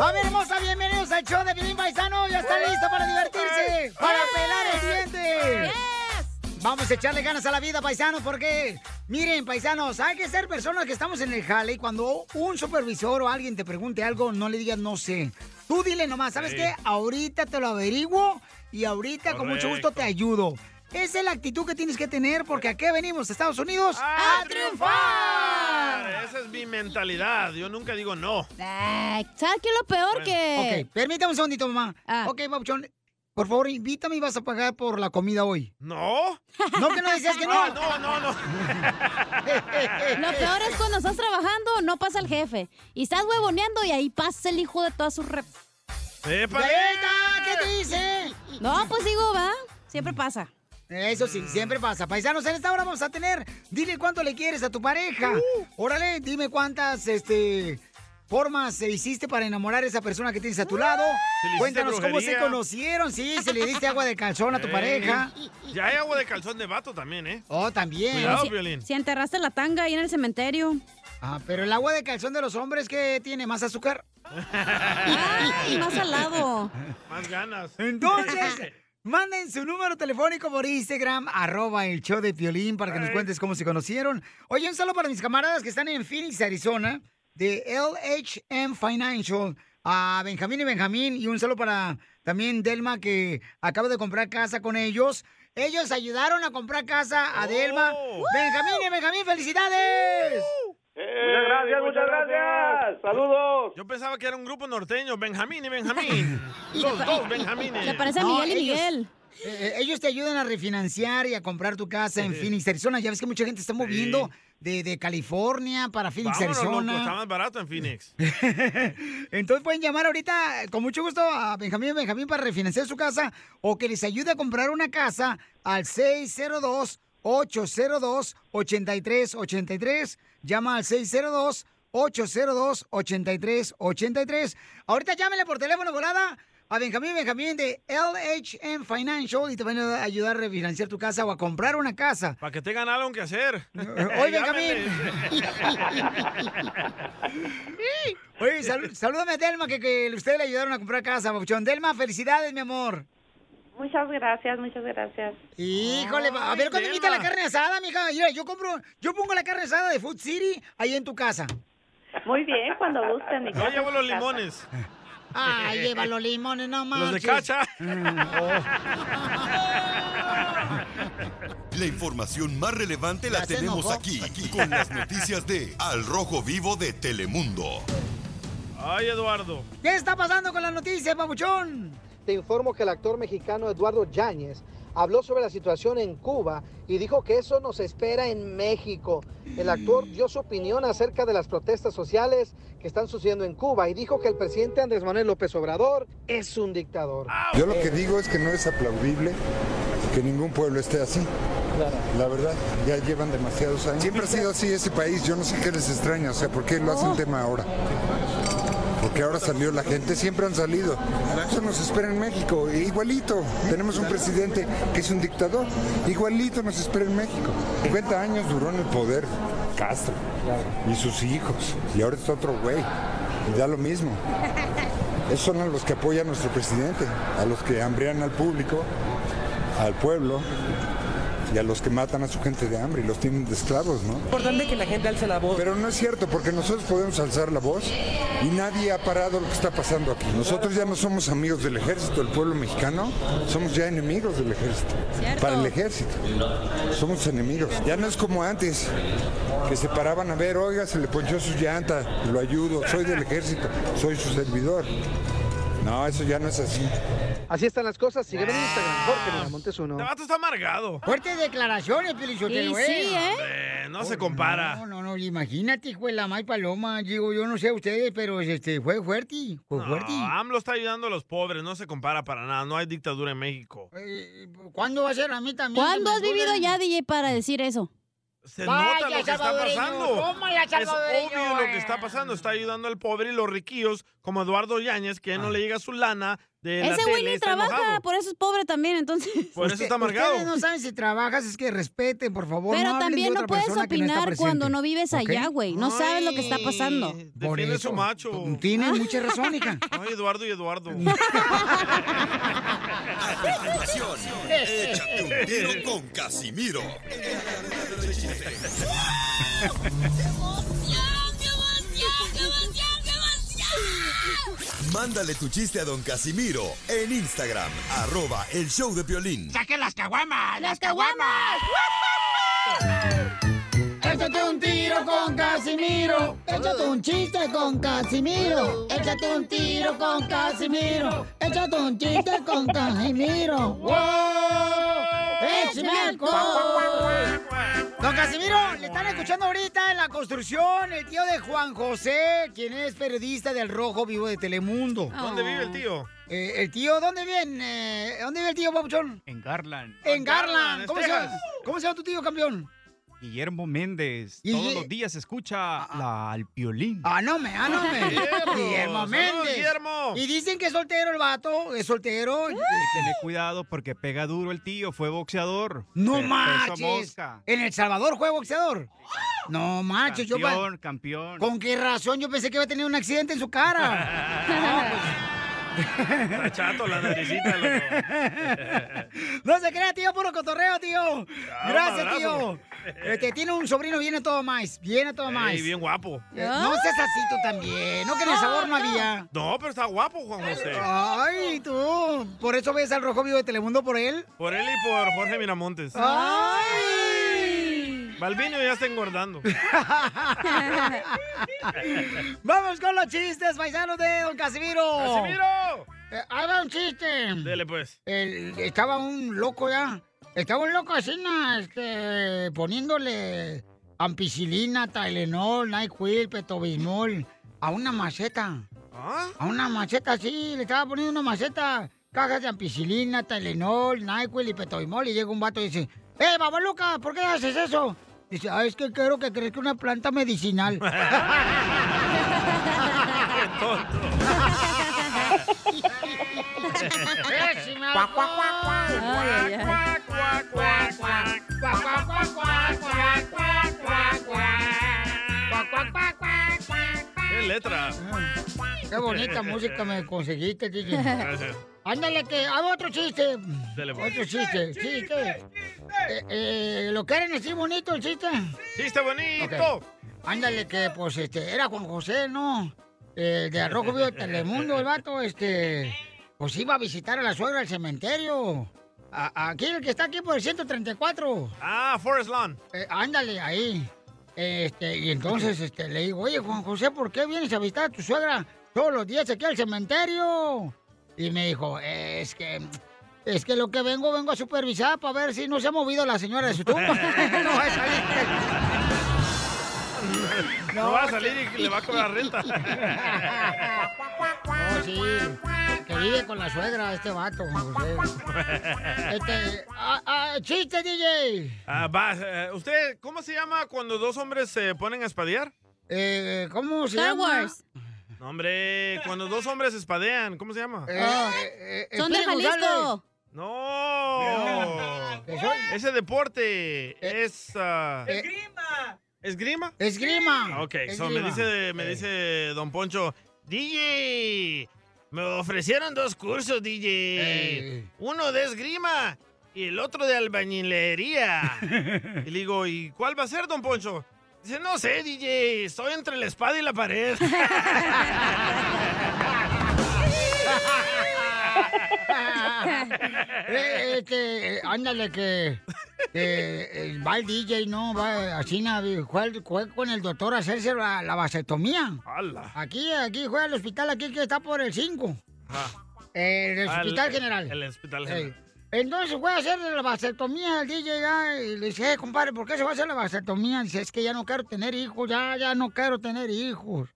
Familia hermosa, bienvenidos al show de Pilín Paisano. Ya está listo para divertirse, para pelar el diente. Vamos a echarle ganas a la vida, paisanos, porque miren, paisanos, hay que ser personas que estamos en el jale y cuando un supervisor o alguien te pregunte algo, no le digas no sé. Tú dile nomás, ¿sabes Sí. qué? Ahorita te lo averiguo y ahorita con mucho gusto te ayudo. Esa es la actitud que tienes que tener porque aquí venimos, Estados Unidos, a, triunfar. Esa es mi mentalidad. Yo nunca digo no. Ay, ¿Sabes qué es lo peor que...? Ok, permítame un segundito, mamá. Ok, Papuchón, por favor, invítame y vas a pagar por la comida hoy. ¿No? No, que no decías que no. Ah, no, no, no. Lo peor es cuando estás trabajando, no pasa el jefe. Y estás huevoneando y ahí pasa el hijo de toda su rep. ¡Épale! ¿Qué te dice? No, pues digo, va. Siempre pasa. Eso sí, siempre pasa. Paisanos, en esta hora vamos a tener. Dile cuánto le quieres a tu pareja. Órale, dime cuántas este, formas hiciste para enamorar a esa persona que tienes a tu lado. ¿Se le hiciste Cuéntanos cómo se conocieron. Sí, se le diste agua de calzón a tu Ey. pareja. Ya hay agua de calzón de vato también, ¿eh? Oh, también. Cuidado, si, Piolín. si enterraste la tanga ahí en el cementerio. Ah, pero el agua de calzón de los hombres, ¿qué tiene? ¿Más azúcar? Ay, más salado. Más ganas. Entonces, manden su número telefónico por Instagram, arroba el show de Piolín, para que nos cuentes cómo se conocieron. Oye, un saludo para mis camaradas que están en Phoenix, Arizona, de LHM Financial, a Benjamín y Benjamín, y un saludo para también Delma, que acaba de comprar casa con ellos. Ellos ayudaron a comprar casa a Delma. Benjamín y Benjamín, felicidades. Muchas gracias, muchas gracias. Saludos. Yo pensaba que era un grupo norteño, Benjamín y Benjamín. Los dos Benjamines. No, ellos- eh, ellos te ayudan a refinanciar y a comprar tu casa en Phoenix, Arizona. Ya ves que mucha gente está moviendo de, de California para Phoenix, Vámonos, loco, Arizona. está más barato en Phoenix. Entonces pueden llamar ahorita con mucho gusto a Benjamín Benjamín para refinanciar su casa o que les ayude a comprar una casa al 602-802-8383. Llama al 602-802-8383. Ahorita llámenle por teléfono volada a Benjamín Benjamín de LHM Financial y te van a ayudar a refinanciar tu casa o a comprar una casa. Para que tengan algo que hacer. Oye, Benjamín. Oye, sal- salúdame a Delma, que, que ustedes le ayudaron a comprar casa, Papuchón. Delma, felicidades, mi amor. Muchas gracias, muchas gracias. Híjole, a ver cuándo invita la carne asada, mija. Mira, yo compro, yo pongo la carne asada de Food City ahí en tu casa. Muy bien, cuando gusten. mi Yo casa llevo es los casa. limones. Ay, lleva los limones, no Los de manches. cacha. La información más relevante la tenemos enojó. aquí, aquí, con las noticias de Al Rojo Vivo de Telemundo. Ay, Eduardo. ¿Qué está pasando con la noticia, Papuchón? Te informo que el actor mexicano Eduardo Yáñez habló sobre la situación en Cuba y dijo que eso nos espera en México. El actor dio su opinión acerca de las protestas sociales que están sucediendo en Cuba y dijo que el presidente Andrés Manuel López Obrador es un dictador. Yo lo que digo es que no es aplaudible que ningún pueblo esté así. La verdad, ya llevan demasiados años. Siempre ha sido así ese país, yo no sé qué les extraña, o sea, ¿por qué lo hacen tema ahora? Porque ahora salió la gente, siempre han salido. Eso nos espera en México, igualito. Tenemos un presidente que es un dictador, igualito nos espera en México. 50 años duró en el poder Castro y sus hijos, y ahora está otro güey, y da lo mismo. Esos son a los que apoya a nuestro presidente, a los que hambrean al público, al pueblo. Y a los que matan a su gente de hambre y los tienen de esclavos, ¿no? importante que la gente alce la voz. Pero no es cierto, porque nosotros podemos alzar la voz y nadie ha parado lo que está pasando aquí. Nosotros ya no somos amigos del ejército, el pueblo mexicano, somos ya enemigos del ejército. Cierto. Para el ejército. Somos enemigos. Ya no es como antes, que se paraban a ver, oiga, se le ponchó su llanta, lo ayudo, soy del ejército, soy su servidor. No, eso ya no es así. Así están las cosas. Sígueme en Instagram, Jorge Miramontes uno. El vato está amargado. Fuertes declaraciones, Pelichotelo, ¿eh? sí, ¿eh? Hombre, no se compara. No, no, no, imagínate, hijo de la May Paloma. Digo, yo no sé ustedes, pero este, fue fuerte, fue No, fuerte. AMLO está ayudando a los pobres, no se compara para nada. No hay dictadura en México. Eh, ¿Cuándo va a ser a mí también? ¿Cuándo has vivido ya, DJ, para decir eso? Se Vaya, nota lo que está pasando. Es obvio lo eh. que está pasando. Está ayudando al pobre y los riquillos, como Eduardo Yáñez, que no le llega su lana de la Ese güey ni trabaja, enojado. por eso es pobre también, entonces. Por eso está amargado. Ustedes no saben si trabajas, es que respeten, por favor. Pero no también no puedes no opinar cuando no vives allá, güey. No sabes lo que está pasando. Por eso. su macho. Tienes mucha razón, hija. Ay, Eduardo y Eduardo. A continuación, échate un tiro con Casimiro. Mándale tu chiste a don Casimiro en Instagram, arroba el show de violín. ¡Saquen las caguamas! ¡Las caguamas! Échate un tiro con Casimiro. Échate un chiste con Casimiro. Échate un tiro con Casimiro. Échate un chiste con Casimiro. ¡Wow! ¡Échame alcohol! Don Casimiro, le están escuchando ahorita en la construcción el tío de Juan José, quien es periodista del Rojo Vivo de Telemundo. ¿Dónde vive el tío? Eh, el tío, ¿dónde viene? ¿Dónde vive el tío, Papuchón? En Garland. En Garland. ¿Cómo se, llama. ¿Cómo se llama tu tío, campeón? Guillermo Méndez. Y- Todos los días escucha la, al piolín. Ah, no me, ah, no me. Guillermo. Saludos, Méndez. Guillermo. Y dicen que es soltero el vato, es soltero. Tener cuidado porque pega duro el tío. Fue boxeador. No Pe- peso marches. mosca. En El Salvador juega boxeador. No manches, yo pa- Campeón, campeón. ¿Con qué razón? Yo pensé que iba a tener un accidente en su cara. Está chato la naricita, loco. no se crea, tío, puro cotorreo, tío. Gracias, tío. Este, tiene un sobrino, viene todo más. Viene todo más. Ey, bien guapo. Eh, No seas así tú también. No que en el sabor no había. No, pero está guapo, Juan José. Ay, tú. Por eso ves al Rojo Vivo de Telemundo por él. Por él y por Jorge Miramontes. ¡Ay! Balvino ya está engordando. Vamos con los chistes, paisanos de Don Casimiro. ¡Casimiro! Eh, haga un chiste. Dele, pues. El- estaba un loco ya. Estaba un loco así, este, poniéndole ampicilina, Tylenol, NyQuil, Petobismol a una maceta. ¿Ah? A una maceta, sí, le estaba poniendo una maceta, cajas de ampicilina, Tylenol, NyQuil y Petobismol. Y llega un vato y dice, ¡Eh, babaluca, ¿por qué haces eso? Dice, ah, es que quiero que crezca una planta medicinal. Qué tonto. Letra! Qué bonita música me conseguiste, DJ. Gracias. Ándale, que hago otro chiste. Dele, pues. Otro chiste, chiste. Eh, eh, ¿Lo quieren así bonito el chiste? ¡Chiste bonito! Ok. Ándale, que pues este, era Juan José, ¿no? Eh, de Arrojo Vivo Telemundo, el vato, este, pues iba a visitar a la suegra al cementerio. A- aquí, el que está aquí por el 134. Ah, Forest Lawn. Eh, ándale, ahí. Este, y entonces este, le digo, oye, Juan José, ¿por qué vienes a visitar a tu suegra todos los días aquí al cementerio? Y me dijo, es que, es que lo que vengo, vengo a supervisar para ver si no se ha movido la señora de su tumba. no salir. No va a salir y le va a cobrar renta. No, sí, que vive con la suegra este vato. Este, ah, ah, chiste, DJ. Ah, va, eh, ¿Usted cómo se llama cuando dos hombres se ponen a espadear? Eh, ¿Cómo se Star llama? Wars. No, hombre, cuando dos hombres espadean, ¿cómo se llama? Eh, eh, eh, Son de. Jalisco. No. Soy- Ese deporte es... ah, eh, ¿Esgrima? Esgrima. Ok, so me Esgrima. dice, me dice Don Poncho, DJ, me ofrecieron dos cursos, DJ. Uno de esgrima y el otro de albañilería. y le digo, ¿y cuál va a ser, don Poncho? Dice, no sé, DJ, estoy entre la espada y la pared. Eh, este, eh, ándale que, eh, va el DJ, ¿no? Va así, fue, fue con el doctor a hacerse la, la vasectomía. ¡Hala! Aquí, aquí, fue al hospital, aquí que está por el 5. Eh, el Al- hospital general. El hospital general. Entonces fue a hacer la vasectomía el DJ ya, y le dice, eh, compadre, ¿por qué se va a hacer la vasectomía? Dice, es que ya no quiero tener hijos, ya, ya no quiero tener hijos.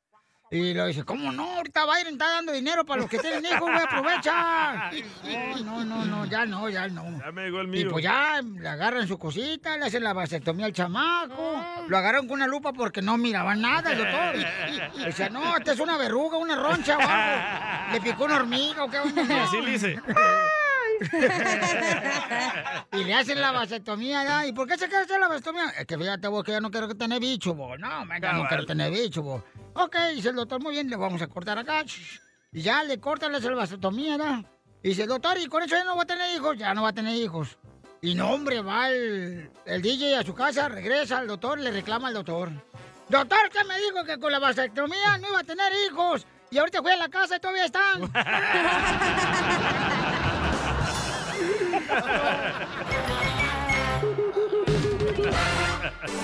Y le dice, ¿cómo no? Ahorita Biden está dando dinero para los que tienen hijos, güey, aprovecha. No, no, no, no, ya no, ya no. Ya me llegó el Y mío. pues ya le agarran su cosita, le hacen la vasectomía al chamaco. Lo agarraron con una lupa porque no miraba nada el doctor. Decía, no, esta es una verruga, una roncha o algo. Le picó una hormiga o qué onda. Y así le hice. y le hacen la vasectomía ya. ¿Y por qué se quiere hacer la vasectomía? Es que fíjate vos que ya no quiero tener bicho, vos. No, venga, no quiero tener bicho, vos. Ok, dice el doctor, muy bien, le vamos a cortar acá. Y ya le cortan, la vasectomía, ¿no? Y dice, doctor, ¿y con eso ya no va a tener hijos? Ya no va a tener hijos. Y no, hombre, va el, el DJ a su casa, regresa al doctor, le reclama al doctor. Doctor, ¿qué me dijo que con la vasectomía no iba a tener hijos? Y ahorita fui a la casa y todavía están.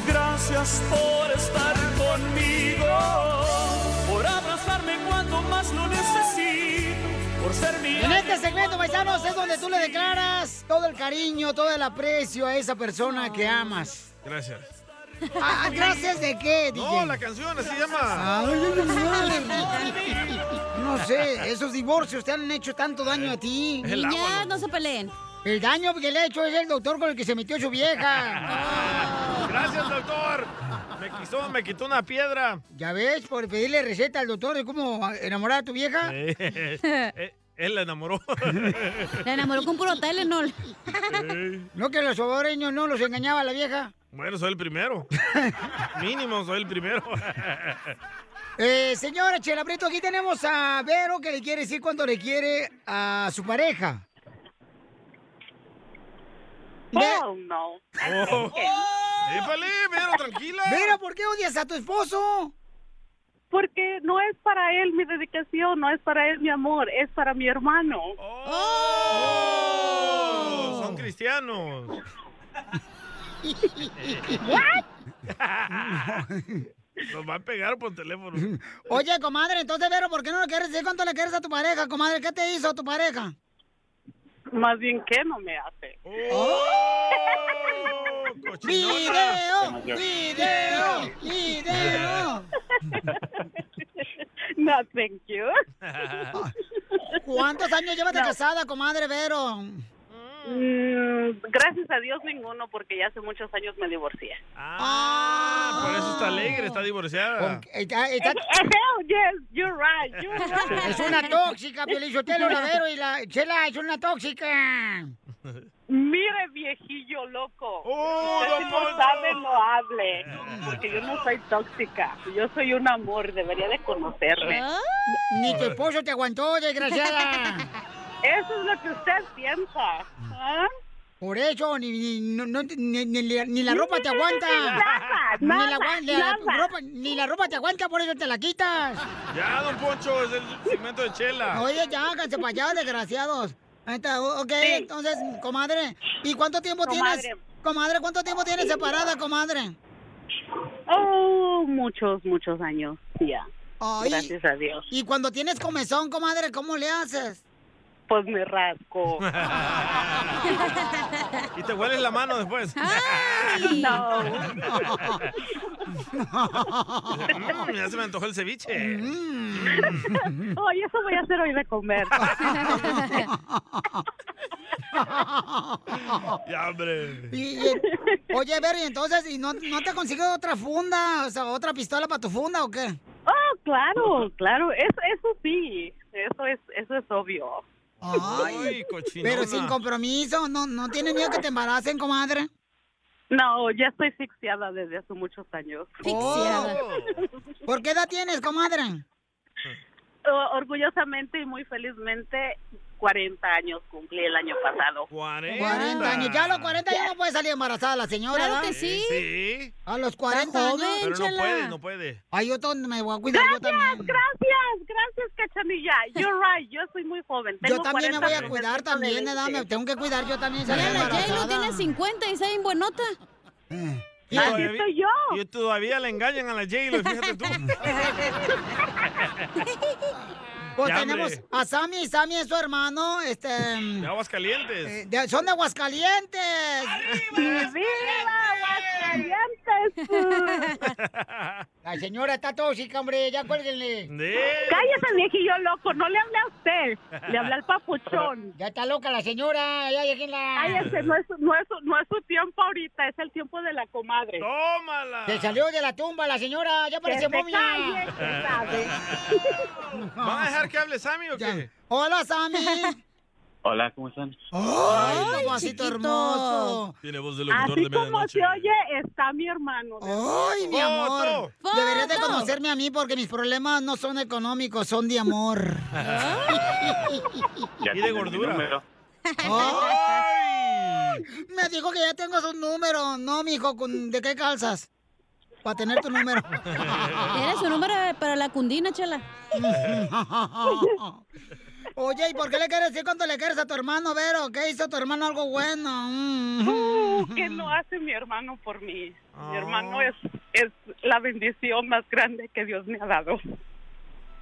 Gracias por estar conmigo, cuando más lo necesito, por ser mi En este segmento, paisanos, es donde tú le declaras todo el cariño, todo el aprecio a esa persona que amas. Gracias. Ah, ¿Gracias de qué, DJ? No, la canción así se llama. Ay, ay, ay. No sé, esos divorcios te han hecho tanto daño a ti. El Niñas, no se peleen. El daño que le ha hecho es el doctor con el que se metió su vieja. Gracias, doctor. Me quitó, me quitó una piedra. ¿Ya ves? Por pedirle receta al doctor de cómo enamorar a tu vieja. Eh, Él la enamoró. La enamoró con puro Telenol. No que los salvadoreños no los engañaba la vieja. Bueno, soy el primero. Mínimo, soy el primero. Eh, señora Chela Prieto, aquí tenemos a Vero que le quiere decir cuánto le quiere a su pareja. Hell no. Oh. ¡Épale, Vero, tranquila! Vero, ¿por qué odias a tu esposo? Porque no es para él mi dedicación, no es para él mi amor, es para mi hermano. Oh, son cristianos. Nos va a pegar por teléfono. Oye, comadre, entonces, Vero, ¿por qué no le quieres decir cuánto le quieres a tu pareja, comadre? ¿Qué te hizo tu pareja? Más bien, ¿qué no me hace? Oh, ¡Video! ¡Video! ¡Video! No, thank you. ¿Cuántos años llevas de No. casada, comadre Vero? Mm, gracias a Dios ninguno, porque ya hace muchos años me divorcié. Ah, por eso está alegre, está divorciada. Está- está- Hell yes, you're right, you're right. Es una tóxica, Pielichotelo, la Vero y la Chela es una tóxica. Mire, viejillo loco. Oh, Usted si no sabe, no hable. Porque yo no soy tóxica. Yo soy un amor. Debería de conocerme. Ni tu esposo te aguantó, desgraciada. Eso es lo que usted piensa. ¿ah? Por eso, ni, ni, no- no- ni- ni la- ni la ropa te aguanta. Nada, Ni la, nada, la nada. ropa, ni la ropa te aguanta, por eso te la quitas. Ya, don Poncho, es el segmento de Chela. Oye, ya, háganse para allá, desgraciados. Ahí está, ok, Sí. entonces, comadre, ¿y cuánto tiempo Comadre. tienes? Comadre, ¿cuánto tiempo tienes separada, comadre? Oh, muchos, muchos años. Ya. Ay. Gracias a Dios. Y cuando tienes comezón, comadre, ¿cómo le haces? Pues me rasco. Y te hueles la mano después. No. Mm, ya se me antojó el ceviche. Oye, eso voy a hacer hoy de comer. Ya, hombre. Y- y- oye, Ver, y entonces, ¿y no, no te conseguido otra funda? O sea, otra pistola para tu funda o qué? Oh, claro, claro. Eso, eso sí. Eso es, eso es obvio. Ay, pero sin compromiso, ¿no, no tienes miedo que te embaracen, comadre? No, ya estoy asfixiada desde hace muchos años. Oh. ¿Por qué edad tienes, comadre? Orgullosamente y muy felizmente 40 años cumplí el año pasado. 40 años. Ya a los 40 ya no puede salir embarazada la señora, Claro que sí. Sí. A los 40 joven, años. Pero no puede, no puede. Ay, yo me voy a cuidar yo Gracias, también. gracias, gracias, Cachanilla. You're right, yo soy muy joven. Yo Tengo también me 40 voy a cuidar también, ¿verdad? 20. Me tengo que cuidar yo también. Mira, la J-Lo tiene 50 y está bien buenota. Y todavía- Y todavía le engañan a la J-Lo, fíjate tú. Pues tenemos a Sammy, Sammy es su hermano, este... De aguas calientes. eh, de- son de Aguascalientes. La señora está tóxica, hombre, ya cuélguenle. Cállese, viejillo loco, no le hable a usted. Le hablé al papuchón. Ya está loca la señora, ya déjenla. Cállese, no es, no, es, no es su tiempo ahorita, es el tiempo de la comadre. ¡Tómala! Se salió de la tumba la señora, ya parece momia. calle, que sabe. ¿Van a dejar que hable Sammy o qué? Hola, Sammy. Hola, ¿cómo están? Ay, papacito hermoso. Tiene voz de Así como se oye, está mi hermano. Ay, mi amor. Deberías de conocerme a mí porque mis problemas no son económicos, son de amor. Ya Y de gordura. número. Ay, me dijo que ya tengo su número. No, mijo, ¿con- ¿de qué calzas? Para tener tu número. Eres su número para la cundina, chela. Oye, ¿y por qué le quieres decir cuánto le quieres a tu hermano, Vero? ¿Qué hizo tu hermano algo bueno? Mm. Uh, ¿Qué no hace mi hermano por mí? Mi hermano es, es la bendición más grande que Dios me ha dado.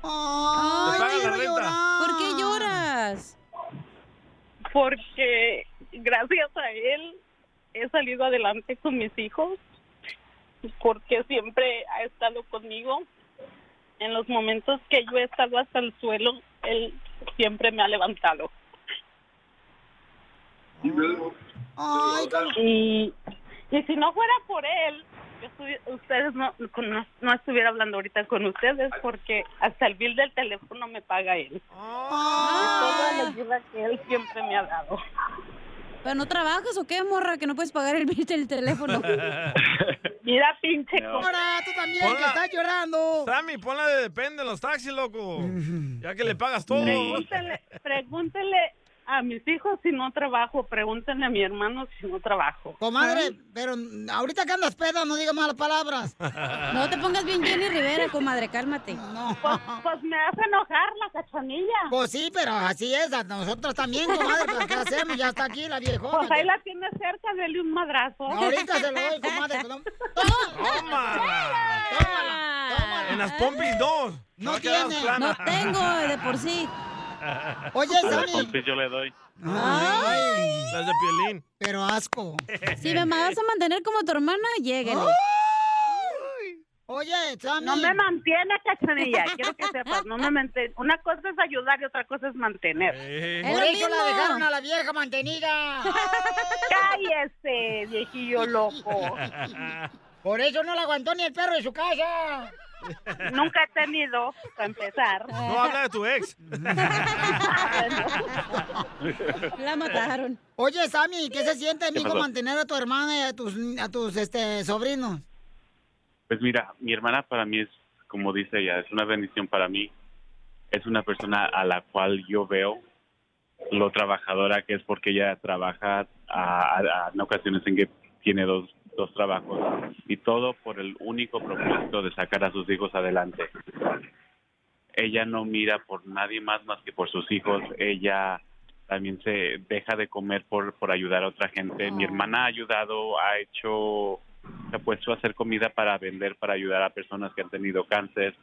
Ay, renta. llorar. ¿Por qué lloras? Porque gracias a él he salido adelante con mis hijos, porque siempre ha estado conmigo. En los momentos que yo he estado hasta el suelo, él siempre me ha levantado. Ay, y, y si no fuera por él, yo estuvi- ustedes no, no, no estuviera hablando ahorita con ustedes porque hasta el bill del teléfono me paga él. Y toda la ayuda que él siempre me ha dado. ¿Pero no trabajas o qué, morra? Que no puedes pagar el bill del teléfono. Mira, pinche No. Ahora, tú también, Ponla- que estás llorando. Sammy, ponla de depende en los taxis, loco. Ya que le pagas todo. Pregúntele, pregúntele a mis hijos si no trabajo, pregúntenle a mi hermano si no trabajo. Comadre, pero ahorita que andas peda, no digas malas palabras. No te pongas bien Jenny Rivera, comadre, cálmate. No. Pues, pues me hace enojar la cachanilla. Pues sí, pero así es, a nosotros también, comadre, pero ¿qué hacemos? Ya está aquí la viejona. Pues ahí la tiene cerca, dele un madrazo. Ahorita se lo doy, comadre. pero- En las pompis dos. No quedar tiene. No tengo de por sí. Oye, Sammy. yo le doy. Ay, Las de piolín. pero asco. Si me vas a mantener como tu hermana, llégale. Oye, Sammy. No me mantiene, cachanilla. Quiero que sepas, no me mantiene. Una cosa es ayudar y otra cosa es mantener. Por eso la dejaron a la vieja mantenida. Cállese, viejillo loco. Por eso no la aguantó ni el perro de su casa. Nunca he tenido, para empezar. No habla de tu ex. La mataron. Oye, Sammy, ¿qué se siente, amigo, mantener a tu hermana y a tus, a tus este, sobrinos? Pues mira, mi hermana para mí es, como dice ella, es una bendición para mí. Es una persona a la cual yo veo lo trabajadora que es porque ella trabaja a, a- en ocasiones en que tiene dos, dos trabajos y todo por el único propósito de sacar a sus hijos adelante. Ella no mira por nadie más más que por sus hijos. Ella también se deja de comer por, por ayudar a otra gente. Mi hermana ha ayudado, ha hecho, se ha puesto a hacer comida para vender, para ayudar a personas que han tenido cáncer.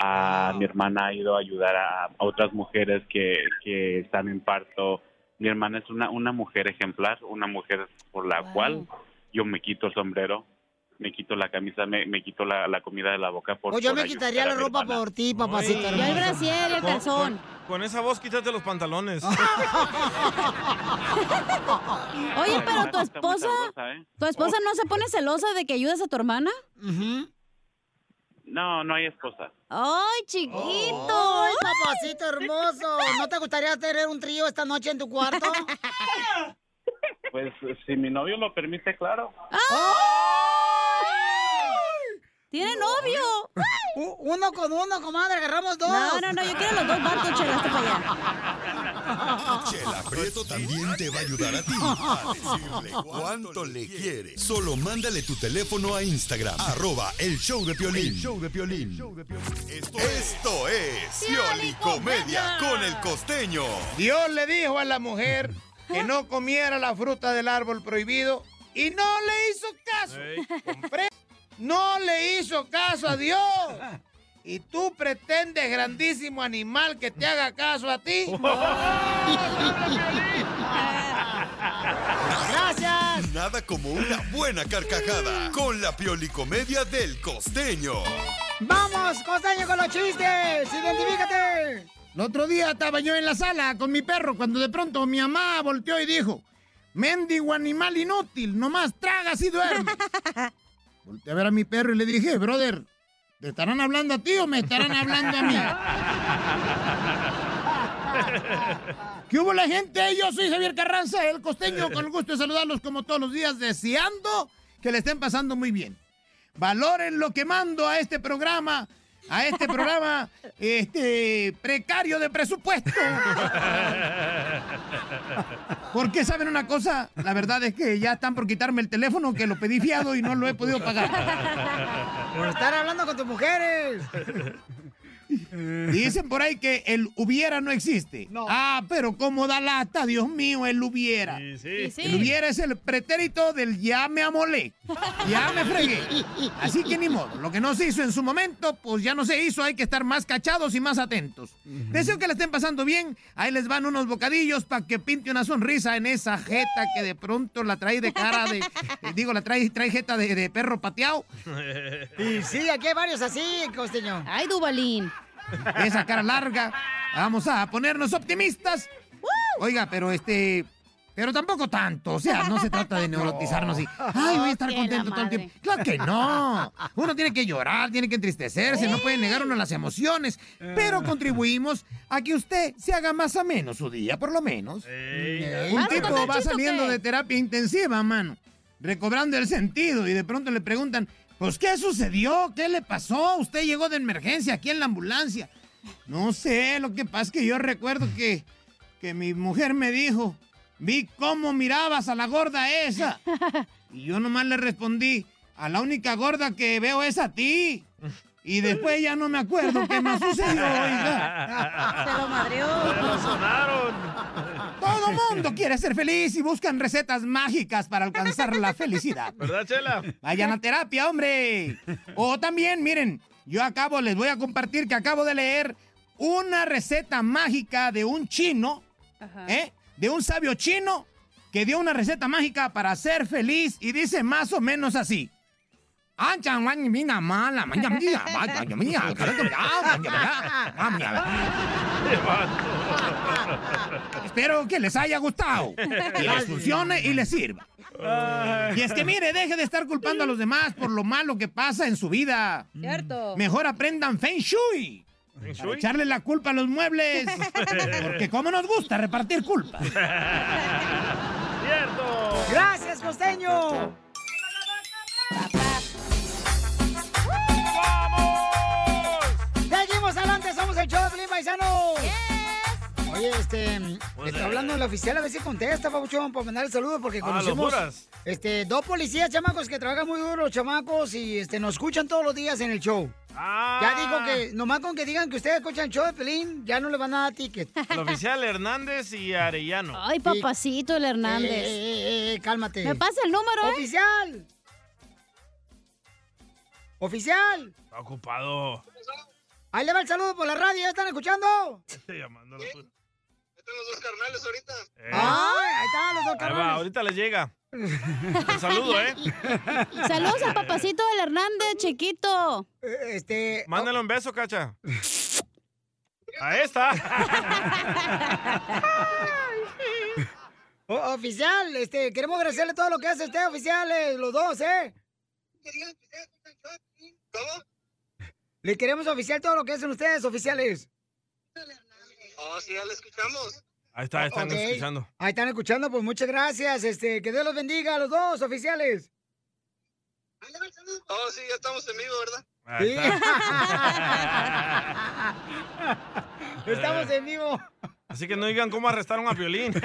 A, Mi hermana ha ido a ayudar a, a otras mujeres que, que están en parto. Mi hermana es una, una mujer ejemplar, una mujer por la cual yo me quito el sombrero, me quito la camisa, me, me quito la, la comida de la boca. Por, O Pues yo por me quitaría la ropa hermana. por ti, papacito. Y el brasier el Con- calzón. Con, con esa voz quítate los pantalones. Oye, pero tu esposa, sabrosa, ¿eh? tu esposa no se pone celosa de que ayudes a tu hermana? No, no hay esposa. Ay, chiquito. Ay, papacito hermoso. ¿No te gustaría tener un trío esta noche en tu cuarto? Pues si mi novio lo permite, claro. ¡Tiene novio! U- Uno con uno, comadre, agarramos dos. No, no, no, yo quiero los dos barcos, chela, hasta para allá. Chela Prieto también te va a ayudar a ti a decirle cuánto le quiere. Solo mándale tu teléfono a Instagram, arroba el show de Piolín. show de Piolín. Esto es Pioli Comedia con el costeño. Dios le dijo a la mujer que no comiera la fruta del árbol prohibido y no le hizo caso. No le hizo caso a Dios. Y tú pretendes, grandísimo animal, que te haga caso a ti. Gracias. Nada como una buena carcajada con la Pioli Comedia del costeño. ¡Vamos, costeño, con los chistes! ¡Identifícate! El otro día estaba yo en la sala con mi perro cuando de pronto mi mamá volteó y dijo, mendigo animal inútil, nomás tragas y duermes. Volteé a ver a mi perro y le dije, brother, ¿te estarán hablando a ti o me estarán hablando a mí? ¿Qué hubo la gente? Yo soy Javier Carranza, el costeño, con el gusto de saludarlos como todos los días, deseando que le estén pasando muy bien. Valoren lo que mando a este programa, a este programa este, precario de presupuesto. Porque saben una cosa, la verdad es que ya están por quitarme el teléfono que lo pedí fiado y no lo he podido pagar. Por estar hablando con tus mujeres. Dicen por ahí que el hubiera no existe. Ah, pero cómo da lata, Dios mío, el hubiera. sí. Sí. El hubiera es el pretérito del ya me amolé. Ya me fregué. Así que ni modo. Lo que no se hizo en su momento, pues ya no se hizo. Hay que estar más cachados y más atentos. Deseo que le estén pasando bien. Ahí les van unos bocadillos para que pinte una sonrisa en esa jeta que de pronto la trae de cara de. eh, digo, la trae, trae jeta de, de perro pateado. Y sí, aquí hay varios así, costeño. Ay, Dubalín. Esa cara larga. Vamos a ponernos optimistas. Oiga, pero este. Pero tampoco tanto. O sea, no se trata de neurotizarnos y. Ay, voy a estar que contento todo el tiempo. Claro que no. Uno tiene que llorar, tiene que entristecerse, no puede negar uno las emociones. Pero contribuimos a que usted se haga más ameno su día, por lo menos. Un ¿Vas a tipo va saliendo de terapia intensiva, mano, recobrando el sentido y de pronto le preguntan, pues, ¿qué sucedió? ¿Qué le pasó? Usted llegó de emergencia aquí en la ambulancia. No sé, lo que pasa es que yo recuerdo que, que mi mujer me dijo, vi cómo mirabas a la gorda esa. Y yo nomás le respondí, a la única gorda que veo es a ti. Y después ya no me acuerdo qué más sucedió, oiga. Se lo madreó. Todo mundo quiere ser feliz y buscan recetas mágicas para alcanzar la felicidad. ¿Verdad, Chela? Vayan a terapia, hombre. O también, miren, yo acabo, les voy a compartir que acabo de leer una receta mágica de un chino, ¿eh? De un sabio chino que dio una receta mágica para ser feliz y dice más o menos así. Espero que les haya gustado, que les funcione y les sirva. Y es que mire, deje de estar culpando a los demás por lo malo que pasa en su vida. Cierto. Mejor aprendan Feng Shui. ¿Feng Para echarle la culpa a los muebles. Porque como nos gusta repartir culpa. ¡Cierto! ¡Gracias, costeño! El show de Pelín Paisano! Oye, este, Pues, está hablando el oficial, a ver si contesta, Pabuchón, para mandar el saludo, porque Ah, conocemos, este, dos policías, chamacos, que trabajan muy duro, chamacos, y, este, nos escuchan todos los días en el show. Ah. Ya dijo que, nomás con que digan que ustedes escuchan el show de Pelín, ya no le van a dar ticket. El oficial Hernández y Arellano. Ay, papacito, el Hernández. Eh, eh, eh, cálmate. ¿Me pasa el número, eh? ¡Oficial! ¡Oficial! Está ocupado. Ahí le va el saludo por la radio, ¿ya están escuchando? Estoy llamándolo. pues. Están los dos carnales ahorita. Eh, ¡Ay! Ahí están los dos ahí va, carnales. ahorita les llega. Un saludo, ¿eh? Saludos al papacito del Hernández, chiquito. Este. Mándale un beso, cacha. A esta. O- oficial, este, queremos agradecerle todo lo que hace usted, oficiales, los dos, ¿eh? Le queremos oficial todo lo que hacen ustedes, oficiales. Oh, sí, ya lo escuchamos. Ahí está, están escuchando. Ahí están escuchando, pues muchas gracias. Este, que Dios los bendiga a los dos, oficiales. Oh, sí, ya estamos en vivo, ¿verdad? Sí. Estamos en vivo. Así que no digan cómo arrestaron a Piolín.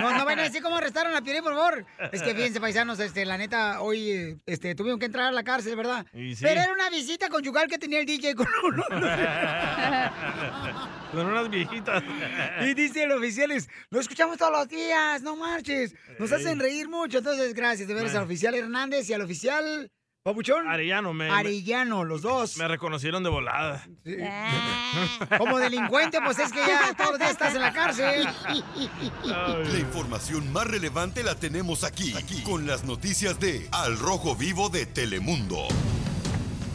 No, no vayan a decir cómo arrestaron a Piolín, por favor. Es que fíjense, paisanos, este, la neta, hoy este, tuvieron que entrar a la cárcel, ¿verdad? Y sí. Pero era una visita conyugal que tenía el DJ con uno. Con unas viejitas. Y dice el oficial, es, lo escuchamos todos los días, no marches. Nos hacen reír mucho. Entonces, gracias de veras al oficial Hernández y al oficial Papuchón. Arellano, me. Arellano, los dos. Me reconocieron de volada. Como delincuente, pues es que ya todos los días estás en la cárcel. La información más relevante la tenemos aquí, aquí, con las noticias de Al Rojo Vivo de Telemundo.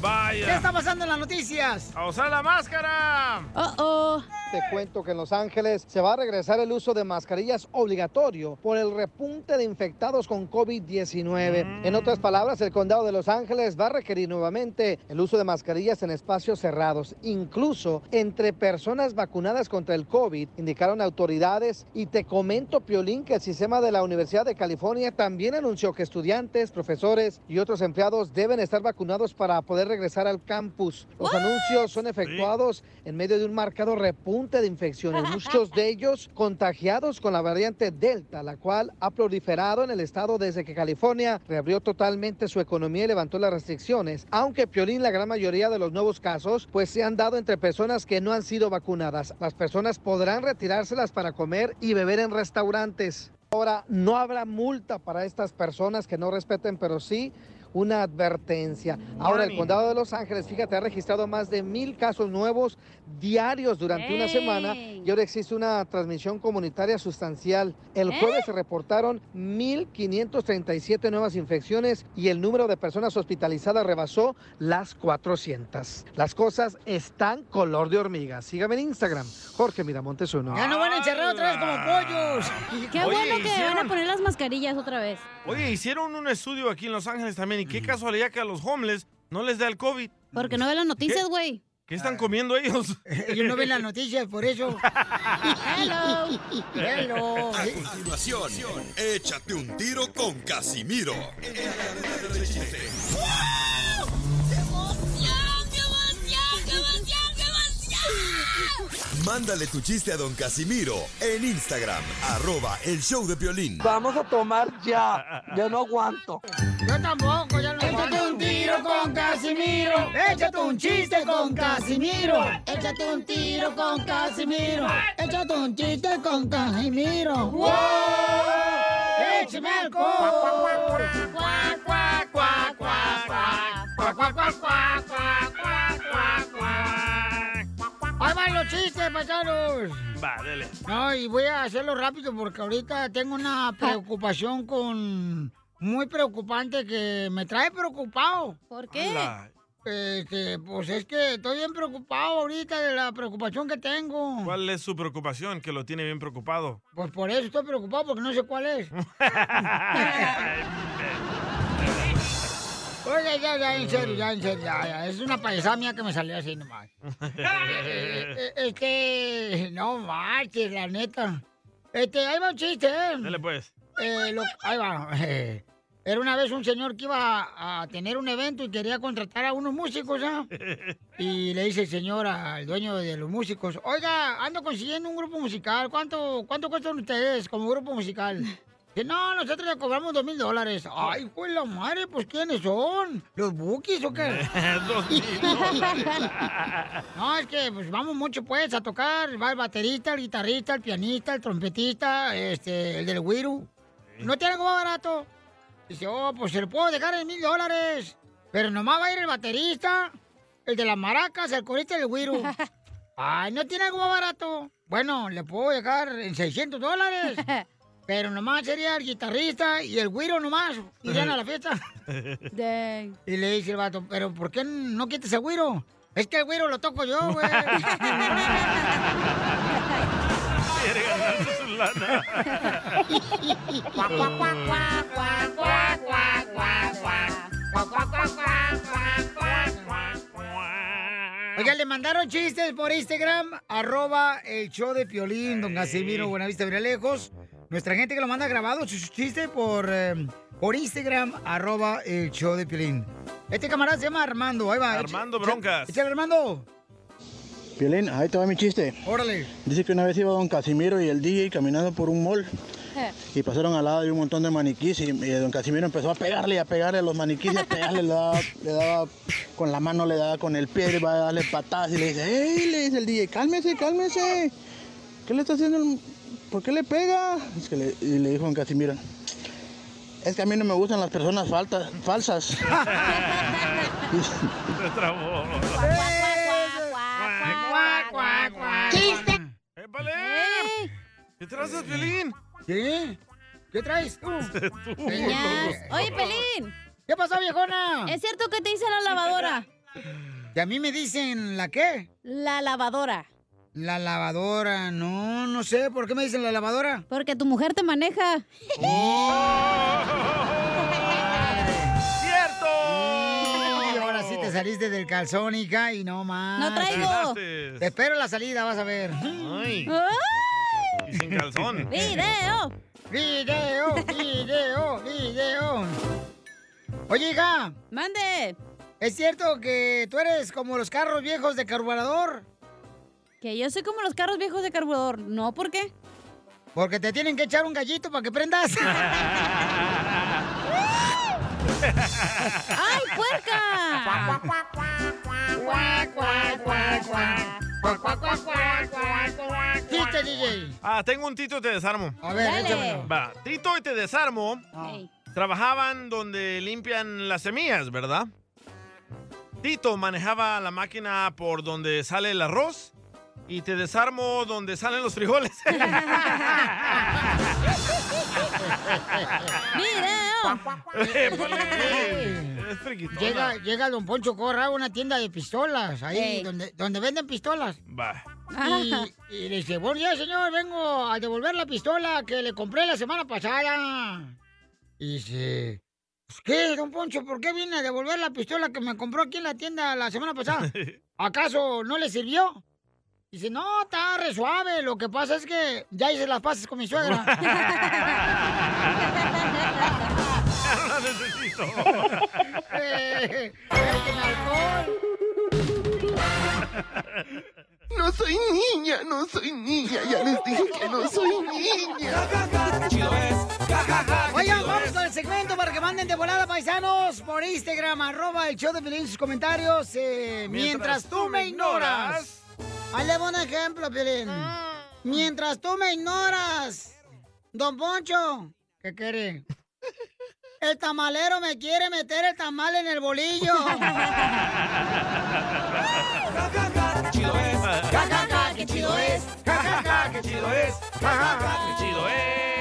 Vaya. ¿Qué está pasando en las noticias? ¡A usar la máscara! Oh, oh. Te cuento que en Los Ángeles se va a regresar el uso de mascarillas obligatorio por el repunte de infectados con COVID-19. En otras palabras, el condado de Los Ángeles va a requerir nuevamente el uso de mascarillas en espacios cerrados, incluso entre personas vacunadas contra el COVID, indicaron autoridades. Y te comento, Piolín, que el sistema de la Universidad de California también anunció que estudiantes, profesores y otros empleados deben estar vacunados para poder regresar al campus. Los anuncios son efectuados en medio de un marcado repunte de infecciones, muchos de ellos contagiados con la variante Delta, la cual ha proliferado en el estado desde que California reabrió totalmente su economía y levantó las restricciones, aunque Piolín la gran mayoría de los nuevos casos pues se han dado entre personas que no han sido vacunadas. Las personas podrán retirárselas para comer y beber en restaurantes. Ahora, no habrá multa para estas personas que no respeten, pero sí una advertencia. Ahora, el condado de Los Ángeles, fíjate, ha registrado más de mil casos nuevos diarios durante una semana y ahora existe una transmisión comunitaria sustancial. El ¿Eh? jueves se reportaron 1.537 nuevas infecciones y el número de personas hospitalizadas rebasó las 400. Las cosas están color de hormiga. Sígame en Instagram, Jorge Miramontes uno. Ya no van a encerrar otra vez como pollos. Qué Oye, bueno que van a poner las mascarillas otra vez. Oye, hicieron un estudio aquí en Los Ángeles también. Y qué casualidad que a los homeless no les da el COVID. Porque no ven las noticias, güey. ¿Qué están comiendo ellos? Ellos no ven las noticias, por eso. Hello. Hello. A continuación, échate un tiro con Casimiro. Mándale tu chiste a don Casimiro en Instagram, arroba el show de violín. Vamos a tomar ya. Ya no aguanto. Yo tampoco, ya no Échate un tiro con Casimiro. Échate un chiste con Casimiro. Échate un tiro con Casimiro. Échate un chiste con Casimiro. ¡Wow! ¡Échame alcohol! Ahí van los chistes, paisanos. Va, dele. No, y voy a hacerlo rápido porque ahorita tengo una preocupación con... Muy preocupante que me trae preocupado. ¿Por qué? Este, pues es que estoy bien preocupado ahorita de la preocupación que tengo. ¿Cuál es su preocupación que lo tiene bien preocupado? Pues por eso estoy preocupado porque no sé cuál es. Oye, ya, ya, en serio, ya, en serio, ya, ya. Es una payasada mía que me salió así nomás. Eh, Este, no marches, la neta. Este, ahí va un chiste, ¿eh? Dele pues. Eh, lo- ahí va. Era una vez un señor que iba a tener un evento y quería contratar a unos músicos, ¿ah? Y le dice el señor al dueño de los músicos, oiga, ando consiguiendo un grupo musical, ¿cuánto, cuánto cuestan ustedes como grupo musical? Dice, no, nosotros le cobramos dos mil dólares. Ay, pues la madre, pues ¿quiénes son? ¿Los bookies o qué? Dos mil No, es que pues vamos mucho pues a tocar. Va el baterista, el guitarrista, el pianista, el trompetista, este, el del Wiru. ¿No tiene algo más barato? Dice, oh, pues se lo puedo dejar en mil dólares. Pero nomás va a ir el baterista, el de las maracas, el corista y el Wiru. Ay, ¿no tiene algo más barato? Bueno, le puedo dejar en 600 dólares. Pero nomás sería el guitarrista y el güiro nomás. Irían a la fiesta. Y le dice el vato, pero ¿por qué no quites el güiro? Es que el güiro lo toco yo, güey. Quiere ganarse su lana. Oiga, le mandaron chistes por Instagram, arroba el show de Piolín, don Casimiro Buenavista lejos. Nuestra gente que lo manda grabado su chiste por, eh, por Instagram, arroba el show de Piolín. Este camarada se llama Armando, ahí va. Armando Echa- Broncas. Échale, Armando. Piolín, ahí te va mi chiste. Órale. Dice que una vez iba don Casimiro y el DJ caminando por un mall y pasaron al lado de un montón de maniquís y, y don Casimiro empezó a pegarle y a pegarle a los maniquís y a pegarle, le daba, le daba con la mano, le daba con el pie, le iba a darle patadas y le dice, ¡Ey! Le dice el DJ, cálmese, cálmese. ¿Qué le está haciendo? el- ¿Por qué le pega? Es que le, y le dijo don Casimiro, es que a mí no me gustan las personas faltas, falsas. Se trabó. ¡Chiste! ¡Épale! ¿Qué traes, Piolín? ¿Qué? ¿Qué traes tú? Oye, Pelín. ¿Qué pasó, viejona? ¿Es cierto que te dice la lavadora? ¿Y a mí me dicen la qué? La lavadora. La lavadora, no, no sé. ¿Por qué me dicen la lavadora? Porque tu mujer te maneja. ¡Cierto! Y ahora sí te saliste del calzón, hija, y no más. No traigo. Te espero la salida, vas a ver. Ay. ¡Ay! Y sin calzón. ¡Video! ¡Video! ¡Video! ¡Video! Oye, hija. ¡Mande! ¿Es cierto que tú eres como los carros viejos de carburador? Que yo soy como los carros viejos de carburador. No, ¿por qué? Porque te tienen que echar un gallito para que prendas. ¡Ay, puerca! Chiste, DJ. Ah, tengo un Tito y te desarmo. A ver, Dale. échamelo. Va, Tito y te desarmo. Trabajaban donde limpian las semillas, ¿verdad? Tito manejaba la máquina por donde sale el arroz y te desarmo donde salen los frijoles. Es friquitona. Llega, llega Don Poncho Corra a una tienda de pistolas, ahí donde, donde venden pistolas. Va. Y, y le dice, buen día, señor, vengo a devolver la pistola que le compré la semana pasada. Y dice, "Pues, ¿qué, don Poncho? ¿Por qué viene a devolver la pistola que me compró aquí en la tienda la semana pasada? ¿Acaso no le sirvió? Dice, no, está re suave. Lo que pasa es que ya hice las paces con mi suegra. No la necesito. Eh, alcohol. No soy niña, no soy niña, ya les dije que no soy niña. Oigan, vamos con el segmento para que manden de volada paisanos por Instagram, arroba el show de Piolín, sus comentarios. eh, mientras, tú me ignoras. Ahí le voy un ejemplo, Piolín. Mientras tú me ignoras. Don Poncho, ¿qué quiere? El tamalero me quiere meter el tamal en el bolillo. chido es. Ja, ja, ja, qué chido es. Ja, ja, ja, qué chido es. Ja, ja, ja, qué chido es.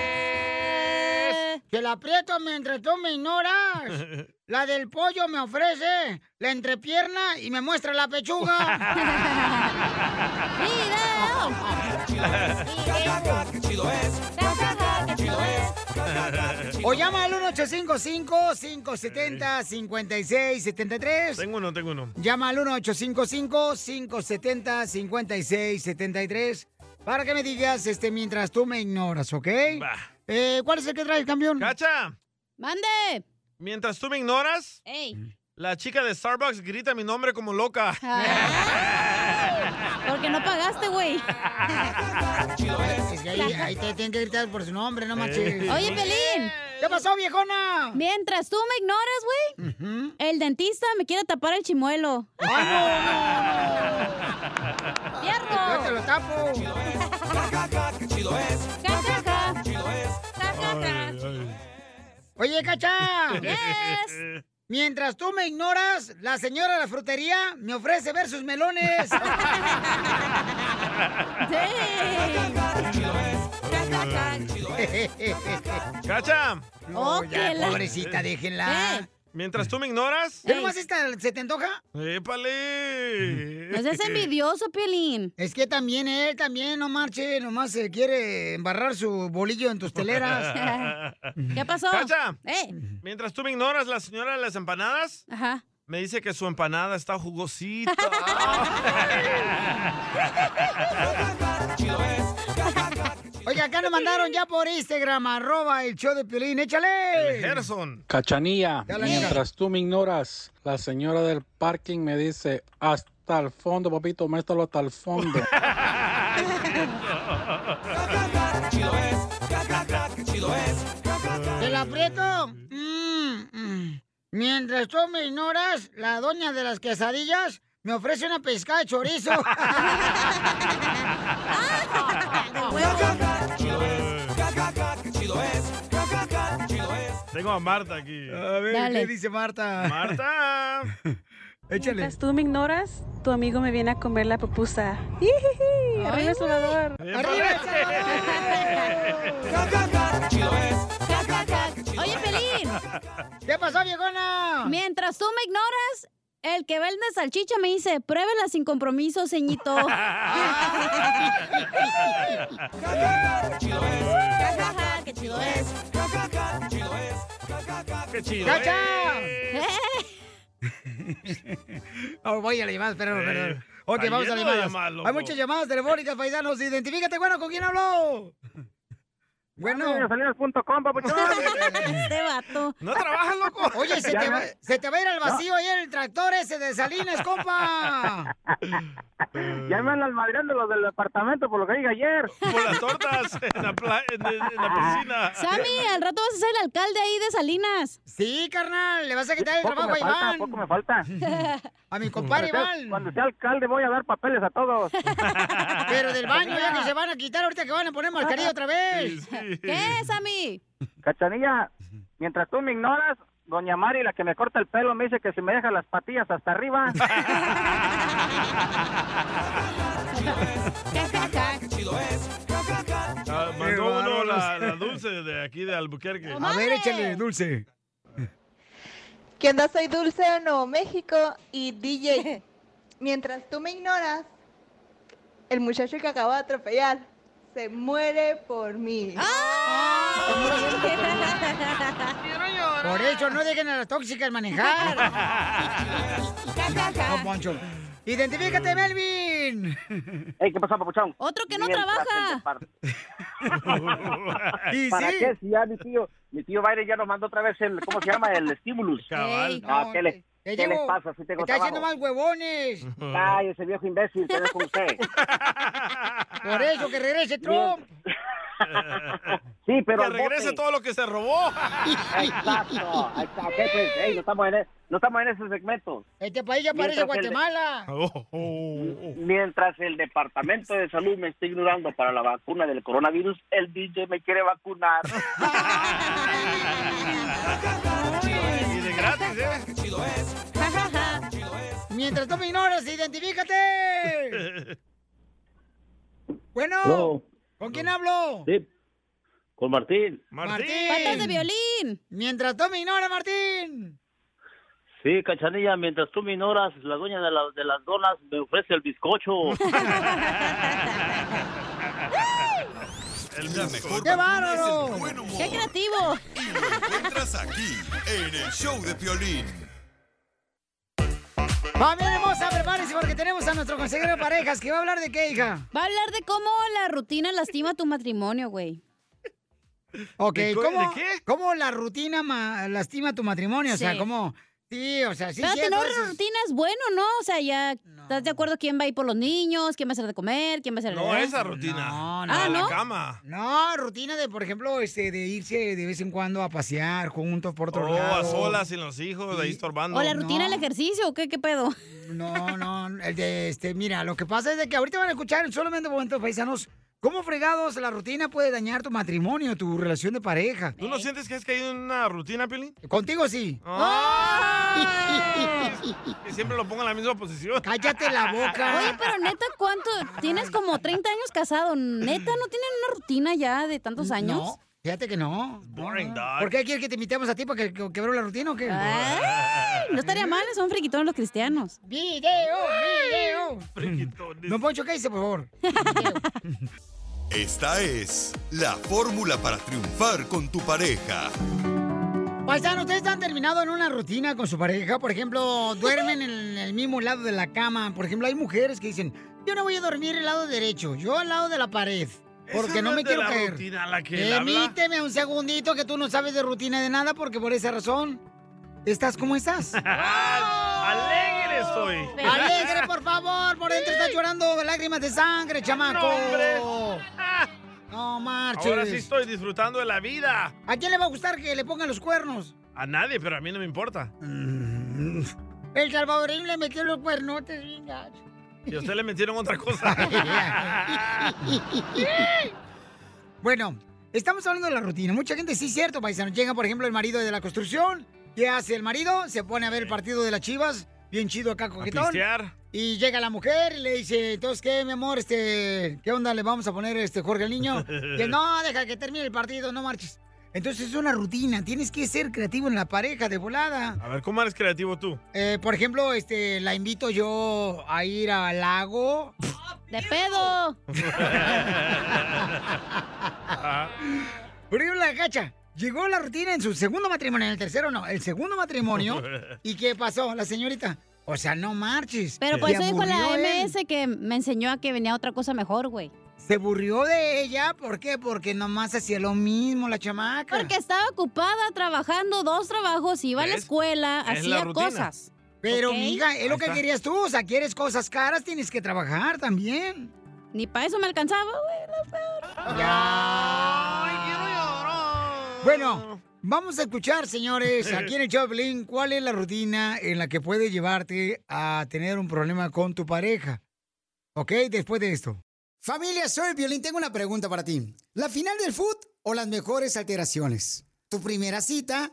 Que la aprieto mientras tú me ignoras. La del pollo me ofrece la entrepierna y me muestra la pechuga. Qué chido es. O llama al 1-855-570-5673. Tengo uno, tengo uno. Llama al 1-855-570-5673 para que me digas este, mientras tú me ignoras, ¿ok? Eh, ¿Cuál es el que trae, campeón? ¡Cacha! ¡Mande! Mientras tú me ignoras, ¡Ey! la chica de Starbucks grita mi nombre como loca. Porque no pagaste, güey. Es que ahí, ahí te tienen que gritar por su nombre, no manches. Eh. Oye, Pelín. ¿Qué pasó, viejona? Mientras tú me ignoras, güey, el dentista me quiere tapar el chimuelo. ¡Ay, no, ¡Fierro! Yo te lo tapo. Qué chido es. Oye, Cacha. Yes. Mientras tú me ignoras, la señora de la frutería me ofrece ver sus melones. ¡Cacha! No, Oh, ya, pobrecita, déjenla. Mientras tú me ignoras. ¿Qué nomás esta se te antoja? ¡Épale! No seas envidioso, Piolín. Es que también él, también, no marche, nomás se quiere embarrar su bolillo en tus teleras. ¿Qué pasó? ¡Cacha! Eh. Mientras tú me ignoras, la señora de las empanadas Ajá. me dice que su empanada está jugosita. Oiga, acá nos mandaron ya por Instagram, arroba el show de Piolín. ¡Échale! Gerson. Cachanilla, mientras tú me ignoras, la señora del parking me dice, hasta el fondo, papito, métalo hasta el fondo. ¿Te la aprieto? Mm, mm. Mientras tú me ignoras, la doña de las quesadillas me ofrece una pescada de chorizo. Tengo a Marta aquí. A ver, ¿qué dice Marta? Marta. Échale. Mientras tú me ignoras, tu amigo me viene a comer la pupusa. ¡Arriba El Salvador! Oye, Pelín. ¿Qué pasó, viejona? Mientras tú me ignoras, el que vende salchicha me dice, pruébela sin compromiso, ceñito. ¡Qué chido es! ¡Qué chido ¡Cacha! es! Oh, voy a la llamada, perdón, Eh, perdón. Ok, vamos a llamadas, loco. Hay muchas llamadas telefónicas, paisanos. Identifícate, bueno, ¿con quién habló? Bueno. Salidas.com, papuchón. Este vato. ¿No trabajas, loco? Oye, se te, no. va, se te va a ir al vacío ahí en el tractor ese de Salinas, compa. Ya me andan madreando los del departamento por lo que dije ayer. Por las tortas en la, en, en la piscina. Sammy, al rato vas a ser el alcalde ahí de Salinas. Sí, carnal, le vas a quitar el Poco trabajo me a falta, Iván. poco me falta. A mi compadre Iván. Cuando sea alcalde voy a dar papeles a todos. Pero del baño ya que se van a quitar ahorita que van a poner mascarilla otra vez. ¿Qué, Sammy? Cachanilla, mientras tú me ignoras, doña Mari, la que me corta el pelo, me dice que si me deja las patillas hasta arriba. Ah, mandó uno la, la dulce de aquí de Albuquerque. A ver, échale, dulce. ¿Qué onda? Soy Dulce de Nuevo México y DJ. Mientras tú me ignoras, el muchacho que acabo de atropellar se muere por mí. Por eso no dejen a las tóxicas manejar. No, Poncho. Identifícate, Melvin. Ey, ¿qué pasa, papuchón? Otro que no Mientras trabaja. ¿Y ¿Para sí? qué? Si ya mi tío, mi tío Baile ya nos mandó otra vez el, ¿cómo se llama? El estímulos. Cabal. Ah, No, ¿qué, le, te ¿qué llevo- les pasa? Si tengo Está haciendo más huevones. Ay, ese viejo imbécil es con usted. Por eso que regrese Trump. Sí, pero que regrese todo lo que se robó. Exacto, exacto. ¿Qué, pues? Ey, no estamos en, e- no estamos en ese segmento. Este país ya parece Mientras el de- Guatemala. Oh, oh, oh. Mientras el Departamento de Salud me está ignorando para la vacuna del coronavirus, el DJ me quiere vacunar. Y de gratis, ¿eh? Mientras tú me ignoras, identifícate. Bueno, Hello. ¿con quién hablo? Sí, con Martín. Martín. Patas de violín. Mientras tú me ignoras, Martín. Sí, cachanilla, mientras tú me ignoras, la dueña de, la- de las donas me ofrece el bizcocho. El mejor ¡Qué bárbaro! el buen humor. ¡Qué creativo! Y lo encuentras aquí, en el show de Piolín. Familia hermosa, prepárense porque tenemos a nuestro consejero de parejas que va a hablar de qué, hija. Va a hablar de cómo la rutina lastima tu matrimonio, güey. Ok, ¿De co- ¿cómo, de qué? cómo la rutina ma- lastima tu matrimonio? O sea, Sí. ¿cómo? Sí, o sea, sí, Pero sí. tener entonces- una rutina es bueno, ¿no? O sea, ya estás de acuerdo quién va a ir por los niños, quién va a hacer de comer, quién va a hacer No, esa rutina. No, La Ah, de la ¿no? cama. No, rutina de, por ejemplo, este, de irse de vez en cuando a pasear juntos por otro Oh, lado. a solas sin los hijos, ahí estorbando. O la rutina No. del ejercicio, ¿o qué, qué pedo? No, no, el de este, mira, lo que pasa es de que ahorita van a escuchar en solamente momentos paisanos cómo fregados la rutina puede dañar tu matrimonio, tu relación de pareja. ¿Tú no sientes que has caído en una rutina, Piolín? Contigo sí. Que siempre lo pongo en la misma posición. Cállate la boca. Oye, pero neta, ¿cuánto? Tienes como 30 años casado. ¿Neta no tienen una rutina ya de tantos años? No, fíjate que no. Boring, dog. ¿Por qué quieres que te invitemos a ti para que, que quebró la rutina o qué? Ay, no estaría mal, son friquitones los cristianos. ¡Video! ¡Video! Friquitones. No, Poncho, ¿qué dice, por favor? Esta es la fórmula para triunfar con tu pareja. Paisano, ¿ustedes han terminado en una rutina con su pareja? Por ejemplo, duermen en el mismo lado de la cama. Por ejemplo, hay mujeres que dicen, yo no voy a dormir al lado derecho, yo al lado de la pared. Porque no no me es de quiero la caer. rutina a la que él habla. Permíteme un segundito que tú no sabes de rutina de nada porque por esa razón estás como estás. Alegre estoy. Alegre, por favor, por dentro estás llorando lágrimas de sangre, chamaco. No. No marches. Ahora sí estoy disfrutando de la vida. ¿A quién le va a gustar que le pongan los cuernos? A nadie, pero a mí no me importa. El salvadoreño le metió los cuernotes, gacho. Y a usted le metieron otra cosa. Bueno, estamos hablando de la rutina. Mucha gente, sí, cierto, paisano. Llega, por ejemplo, el marido de la construcción. ¿Qué hace el marido? Se pone a ver el partido de las chivas. Bien chido acá, coquetón. pistear. Y llega la mujer y le dice, entonces, ¿qué, mi amor? Este, ¿Qué onda le vamos a poner este Jorge al niño? Que no, deja que termine el partido, no marches. Entonces es una rutina. Tienes que ser creativo en la pareja de volada. A ver, ¿cómo eres creativo tú? Eh, por ejemplo, este, la invito yo a ir al lago. ¡De pedo! Por ejemplo, la gacha. Llegó la rutina en su segundo matrimonio, en el tercero no, el segundo matrimonio. ¿Y qué pasó? La señorita. O sea, no marches. Pero por Se eso dijo la él. MS que me enseñó a que venía otra cosa mejor, güey. Se aburrió de ella, ¿por qué? Porque nomás hacía lo mismo la chamaca. Porque estaba ocupada trabajando dos trabajos, iba a la escuela, Es la hacía cosas. Pero, ¿Ok? mija, es lo que está. querías tú. O sea, quieres cosas caras, tienes que trabajar también. Ni para eso me alcanzaba, güey. Bueno, vamos a escuchar, señores, aquí en el Piolín, cuál es la rutina en la que puede llevarte a tener un problema con tu pareja. ¿Ok? Después de esto. Familia, soy Violín. Tengo una pregunta para ti. ¿La final del foot o las mejores alteraciones? ¿Tu primera cita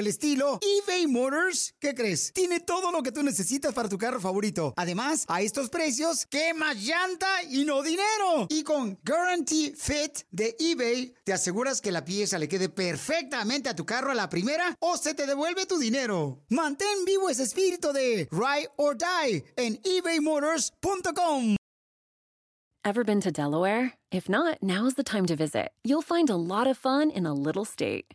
el estilo, eBay Motors, ¿qué crees? Tiene todo lo que tú necesitas para tu carro favorito. Además, a estos precios, ¿qué más llanta y no dinero? Y con Guarantee Fit de eBay, te aseguras que la pieza le quede perfectamente a tu carro a la primera o se te devuelve tu dinero. Mantén vivo ese espíritu de Ride or Die en ebaymotors.com. Ever been to Delaware? If not, now's the time to visit. You'll find a lot of fun in a little state.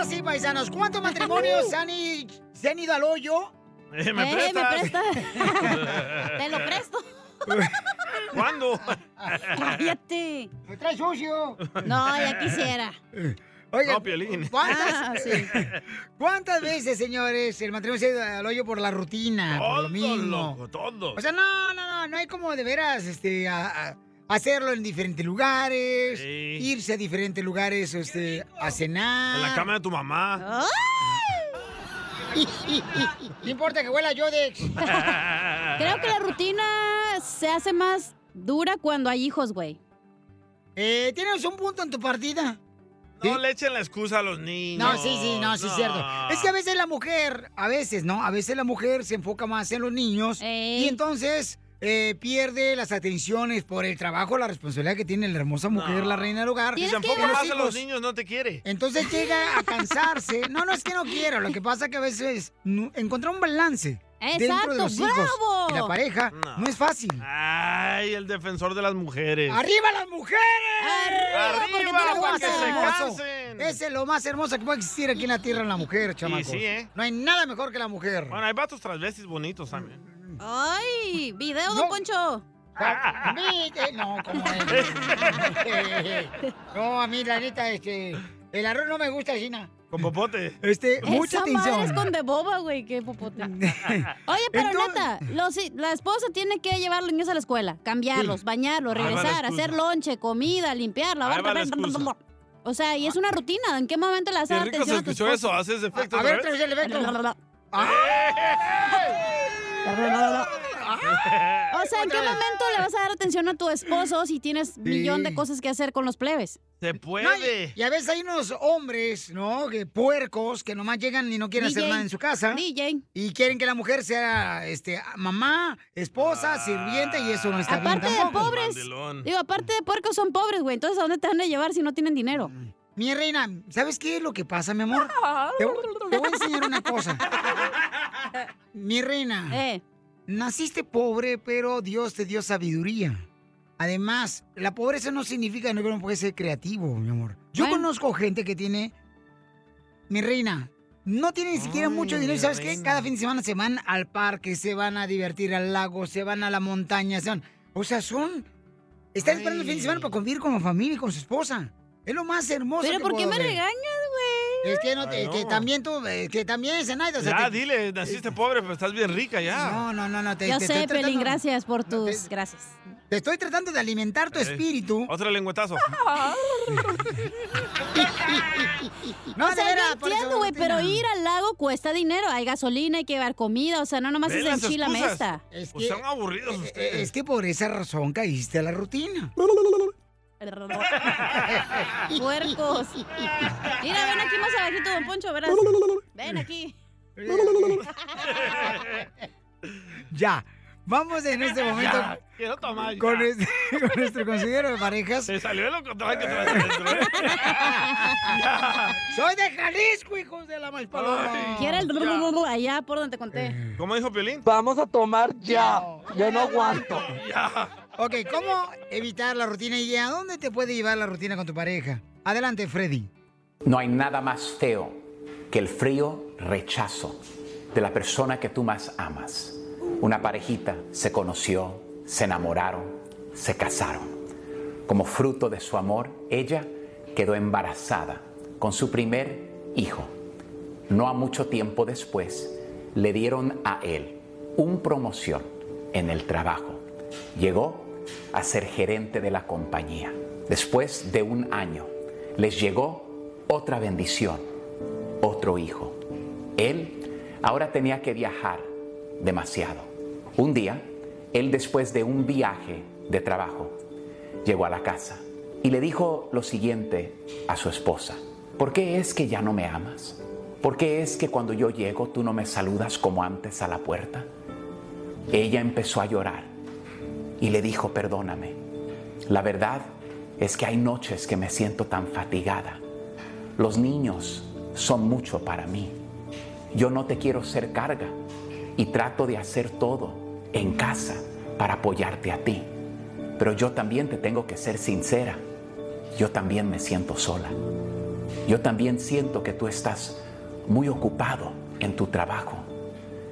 Ahora sí, paisanos, ¿cuántos matrimonios se han, i- se han ido al hoyo? Eh, ¿me Eh, prestas? me presta. Te lo presto. ¿Cuándo? Cállate. ¡Me trae sucio! No, ya quisiera. Oigan, No, Piolín. ¿cuántas, Ah, sí. ¿Cuántas veces, señores, el matrimonio se ha ido al hoyo por la rutina? por Todo, lo mismo. loco, todo. O sea, no, no, no, no hay como de veras este, a- a- hacerlo en diferentes lugares, Sí. irse a diferentes lugares este, a cenar. En la cama de tu mamá. No importa que huela a Yodex. Creo que la rutina se hace más dura cuando hay hijos, güey. Eh, ¿Tienes un punto en tu partida? No le echen la excusa a los niños. No, sí, sí, no, sí, es cierto. Es que a veces la mujer, a veces, ¿no? A veces la mujer se enfoca más en los niños y entonces eh, pierde las atenciones por el trabajo, la responsabilidad que tiene la hermosa mujer, la reina del hogar. Si se enfoca más en los niños, no te quiere. Entonces llega a cansarse. No, no es que no quiera. Lo que pasa es que a veces no- encontrar un balance dentro Exacto, de los hijos bravo. y la pareja no, es fácil. Ay, el defensor de las mujeres. ¡Arriba las mujeres! ¡Arriba, Lo para más que se hermoso. Ese es lo más hermoso que puede existir aquí en la tierra en la mujer, chamacos. sí, ¿eh? No hay nada mejor que la mujer. Bueno, hay vatos transvestis bonitos también. Ay, video, don Poncho. A mí, eh, no, como es. No, a mí, la neta, este, el arroz no me gusta, Gina. Con popote. Este, mucha Esa madre es atención. con de boba, güey, qué popote. Oye, pero Entonces- neta, los- la esposa tiene que llevar a los niños a la escuela, cambiarlos, bañarlos, la regresar, hacer lonche, comida, limpiar, lavar. La. O sea, y es una rutina. ¿En qué momento le vas a Qué rico se atención a tu escuchó eso. ¿Haces efecto A otra ver, vez? traes el efecto. O sea, ¿en qué momento le vas a dar atención a tu esposo si tienes millón de cosas que hacer con los plebes? Se No, puede. y, y a veces hay unos hombres, ¿no? Que puercos que nomás llegan y no quieren hacer nada en su casa. DJ. Y quieren que la mujer sea este, mamá, esposa, sirviente y eso no está Aparte bien de tampoco. pobres, digo, aparte de puercos son pobres, güey. Entonces, ¿a dónde te van a llevar si no tienen dinero? Mi reina, ¿sabes qué es lo que pasa, mi amor? Te, te voy a enseñar una cosa. Mi reina, Eh. naciste pobre, pero Dios te dio sabiduría. Además, la pobreza no significa que no puede ser creativo, mi amor. Yo Bueno. conozco gente que tiene, mi reina, no tiene ni siquiera mucho dinero. ¿Y mi sabes qué? Cada fin de semana se van al parque, se van a divertir al lago, se van a la montaña. Se van- o sea, son... Están esperando el fin de semana para convivir con la familia y con su esposa. Es lo más hermoso Pero que ¿por qué me ver. regañas, güey? Es que, no, Ay, es que no. también tú, eh, que también, Zenaida, o sea, Ya, te- dile, naciste pobre, pero estás bien rica ya. No, no, no, no. Te, Yo te sé, estoy Pelín, tratando- gracias por tus... Gracias. Te estoy tratando de alimentar tu Eh. espíritu. Otro lengüetazo. No, o sea, yo entiendo, güey, pero ir al lago cuesta dinero. Hay gasolina, hay que llevar comida. O sea, no nomás es las el chila excusas. mesta. Es Pues que, son aburridos eh, ustedes. es que por esa razón caíste a la rutina. Puercos. Mira, ven aquí más abajito, don Poncho, verás. Ven aquí. Ya, vamos en este momento Ya, quiero tomar ya. con, este- con nuestro consejero de parejas. Se salió lo contrario que traes adentro, ¿eh? Soy de Jalisco, hijos de la malpaloma. Ay. Quiere el allá por donde te conté. ¿Cómo dijo Piolín? Vamos a tomar ya. Yo no aguanto. Ya. Ok, ¿cómo evitar la rutina y a dónde te puede llevar la rutina con tu pareja? Adelante, Freddy. No hay nada más feo que el frío rechazo de la persona que tú más amas. Una parejita se conoció, se enamoraron, se casaron. Como fruto de su amor, ella quedó embarazada con su primer hijo. No a mucho tiempo después, le dieron a él un promoción en el trabajo. Llegó a ser gerente de la compañía. Después de un año, les llegó otra bendición, otro hijo. Él ahora tenía que viajar demasiado. Un día, él después de un viaje de trabajo, llegó a la casa y le dijo lo siguiente a su esposa. ¿Por qué es que ya no me amas? ¿Por qué es que cuando yo llego tú no me saludas como antes a la puerta? Ella empezó a llorar y le dijo, perdóname. La verdad es que hay noches que me siento tan fatigada. Los niños son mucho para mí. Yo no te quiero ser carga y trato de hacer todo en casa para apoyarte a ti. Pero yo también te tengo que ser sincera. Yo también me siento sola. Yo también siento que tú estás muy ocupado en tu trabajo.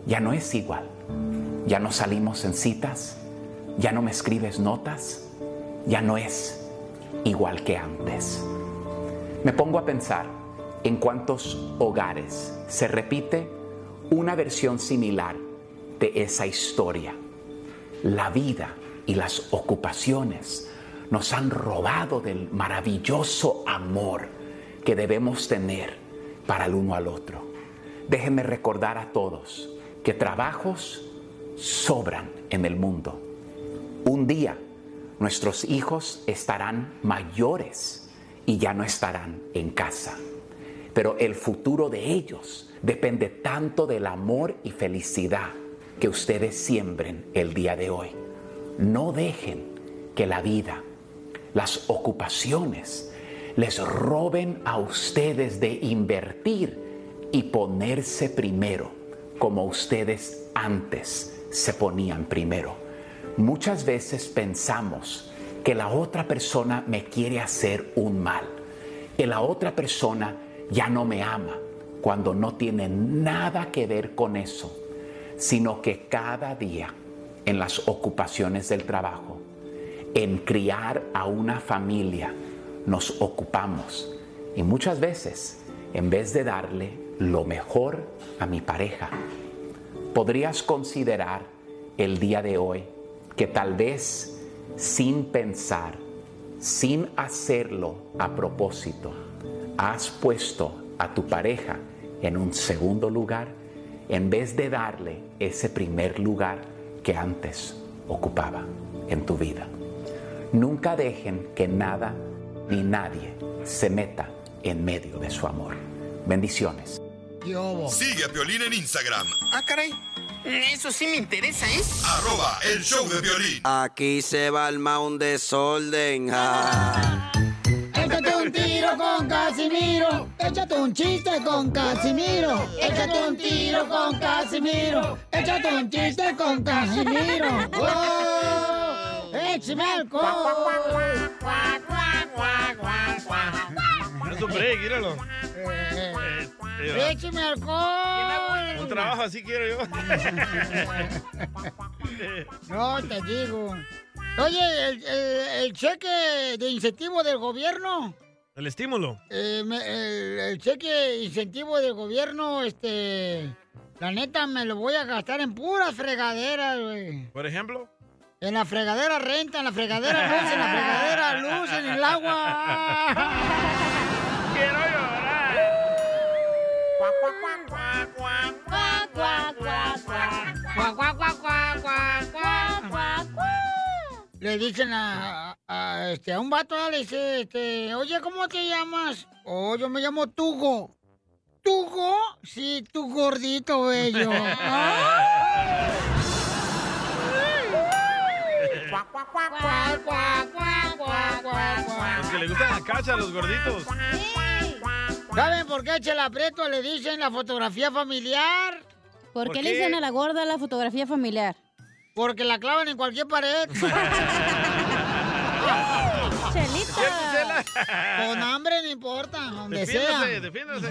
Ya no es igual. Ya no salimos en citas. Ya no me escribes notas. Ya no es igual que antes. Me pongo a pensar en cuántos hogares se repite una versión similar de esa historia. La vida y las ocupaciones nos han robado del maravilloso amor que debemos tener para el uno al otro. Déjenme recordar a todos que trabajos sobran en el mundo. Un día nuestros hijos estarán mayores y ya no estarán en casa. Pero el futuro de ellos depende tanto del amor y felicidad que ustedes siembren el día de hoy. No dejen que la vida, las ocupaciones, les roben a ustedes de invertir y ponerse primero como ustedes antes se ponían primero. Muchas veces pensamos que la otra persona me quiere hacer un mal, que la otra persona ya no me ama, cuando no tiene nada que ver con eso, sino que cada día en las ocupaciones del trabajo, en criar a una familia, nos ocupamos. Y muchas veces en vez de darle lo mejor a mi pareja, podrías considerar el día de hoy que tal vez sin pensar, sin hacerlo a propósito, has puesto a tu pareja en un segundo lugar en vez de darle ese primer lugar que antes ocupaba en tu vida. Nunca dejen que nada ni nadie se meta en medio de su amor. Bendiciones. Sigue a Piolín en Instagram, Ah, caray. Eso sí me interesa, ¿eh? arroba el show de violín. Aquí se va el un desorden. ja. Échate un tiro con Casimiro. Échate un chiste con Casimiro. Échate un tiro con Casimiro. Échate un chiste con Casimiro. ¡Wow! ¡Échame alcohol! Es un break, míralo. Eh, Eh, ¡Échame alcohol! Un trabajo así quiero yo. No, te digo. Oye, el, el- el cheque de incentivo del gobierno, El estímulo. eh, me- el, el cheque incentivo del gobierno, este, la neta me lo voy a gastar en puras fregaderas, güey. Por ejemplo. En la fregadera renta, en la fregadera luz, en la fregadera luz, en el agua. Quiero llorar. Le dicen a, a, este, a un vato, le dice, este, oye, ¿cómo te llamas? Oh, yo me llamo Tugo. ¿Tugo? Sí, tu gordito bello. Ah. Los que le gustan la cacha a los gorditos. ¿Saben por qué a Chela Prieto le dicen la fotografía familiar? ¿Por, ¿Por qué? le dicen a la gorda la fotografía familiar? Porque la clavan en cualquier pared. Con hambre no importa, donde sea. Defiéndase, defiéndase.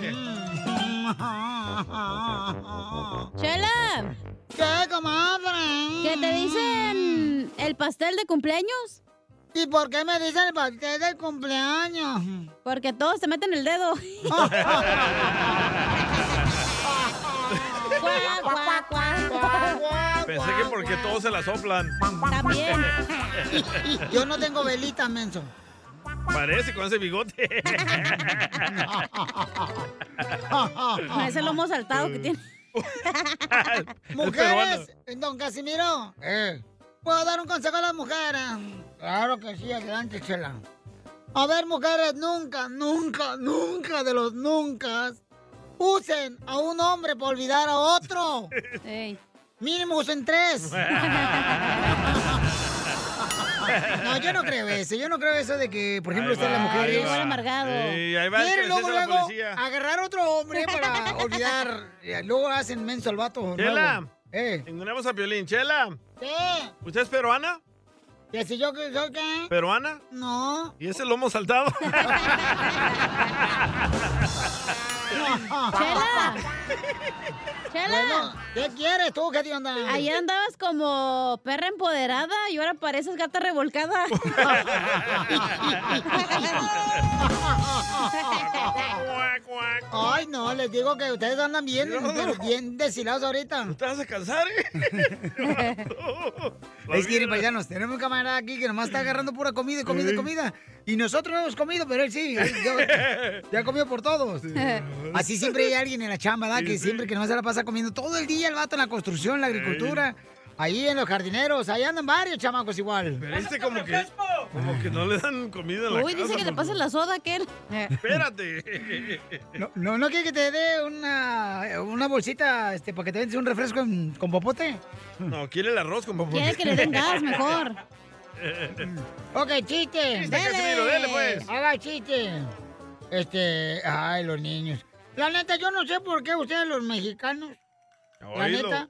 Chela. ¿Qué, comadre? ¿Qué te dicen el pastel de cumpleaños? ¿Y por qué me dicen el pastel del cumpleaños? Porque todos te meten el dedo. Pensé que porque todos se la soplan. También. Yo no tengo velita, menso. Parece con ese bigote. Con ese lomo saltado que tiene. Mujeres, don Casimiro. ¿Puedo dar un consejo a las mujeres? Claro que sí, adelante, Chela. A ver, mujeres, nunca, nunca, nunca de los nunca usen a un hombre por olvidar a otro. Mínimo usen tres. No, yo no creo eso. Yo no creo eso de que, por ejemplo, Ahí usted la va, mujer ahí es va. amargado. Sí, ahí va el Quiere que luego, luego agarrar otro hombre para olvidar. Eh, Luego hacen menso al vato. Chela, nuevo. Eh. ignoremos a Piolín. Chela, ¿Qué? ¿usted es peruana? ¿Que si yo soy qué? ¿Peruana? No. ¿Y ese lomo saltado? Chela. Chela. Bueno, ¿qué quieres tú? ¿Qué te onda? Ayer andabas como perra empoderada y ahora pareces gata revolcada. Ay, no, les digo que ustedes andan bien, pero bien deshilados ahorita. ¿No te vas a cansar, eh? Es que, paisanos, tenemos un camarada aquí que nomás está agarrando pura comida y comida y comida. Y nosotros no hemos comido, pero él sí. ya comió por todos. Así siempre hay alguien en la chamba, ¿verdad? Que siempre que nomás se la pasa comiendo todo el día el vato en la construcción, en la agricultura. Ahí en los jardineros, ahí andan varios chamacos igual. Pero este como que, como que no le dan comida en la Uy, dice que le por pases la soda a aquel. Espérate. No, no, ¿no quiere que te dé una, una bolsita este, para que te vendes un refresco en- con popote? No, quiere el arroz con popote. Quiere que le den gas mejor. Ok, chiste. Chiste, Casimiro, dele, pues. Haga chiste. Este, ay, los niños. La neta, yo no sé por qué ustedes los mexicanos, la neta,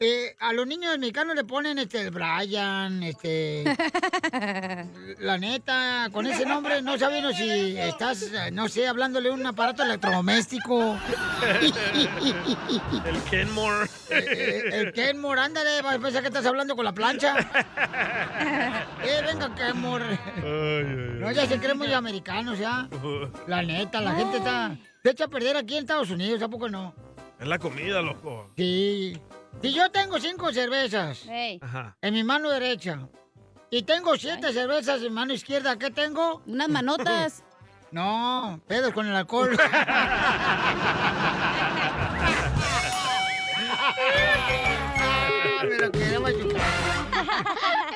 eh, a los niños mexicanos le ponen este, el Brian, este... la neta, con ese nombre no saben uno si estás, eh, no sé, hablándole un aparato electrodoméstico. El Kenmore. Eh, el Kenmore, ándale, va a pensar que estás hablando con la plancha. eh, venga, Kenmore. No, ya se creen muy americanos, ya. La neta, la gente está... Se echa a perder aquí en Estados Unidos, ¿a poco no? Es la comida, loco. Sí. Si yo tengo cinco cervezas Ajá. en mi mano derecha y tengo siete cervezas en mi mano izquierda, ¿qué tengo? Unas manotas. No, pedos con el alcohol. Machucar.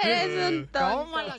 Eres un Tómala.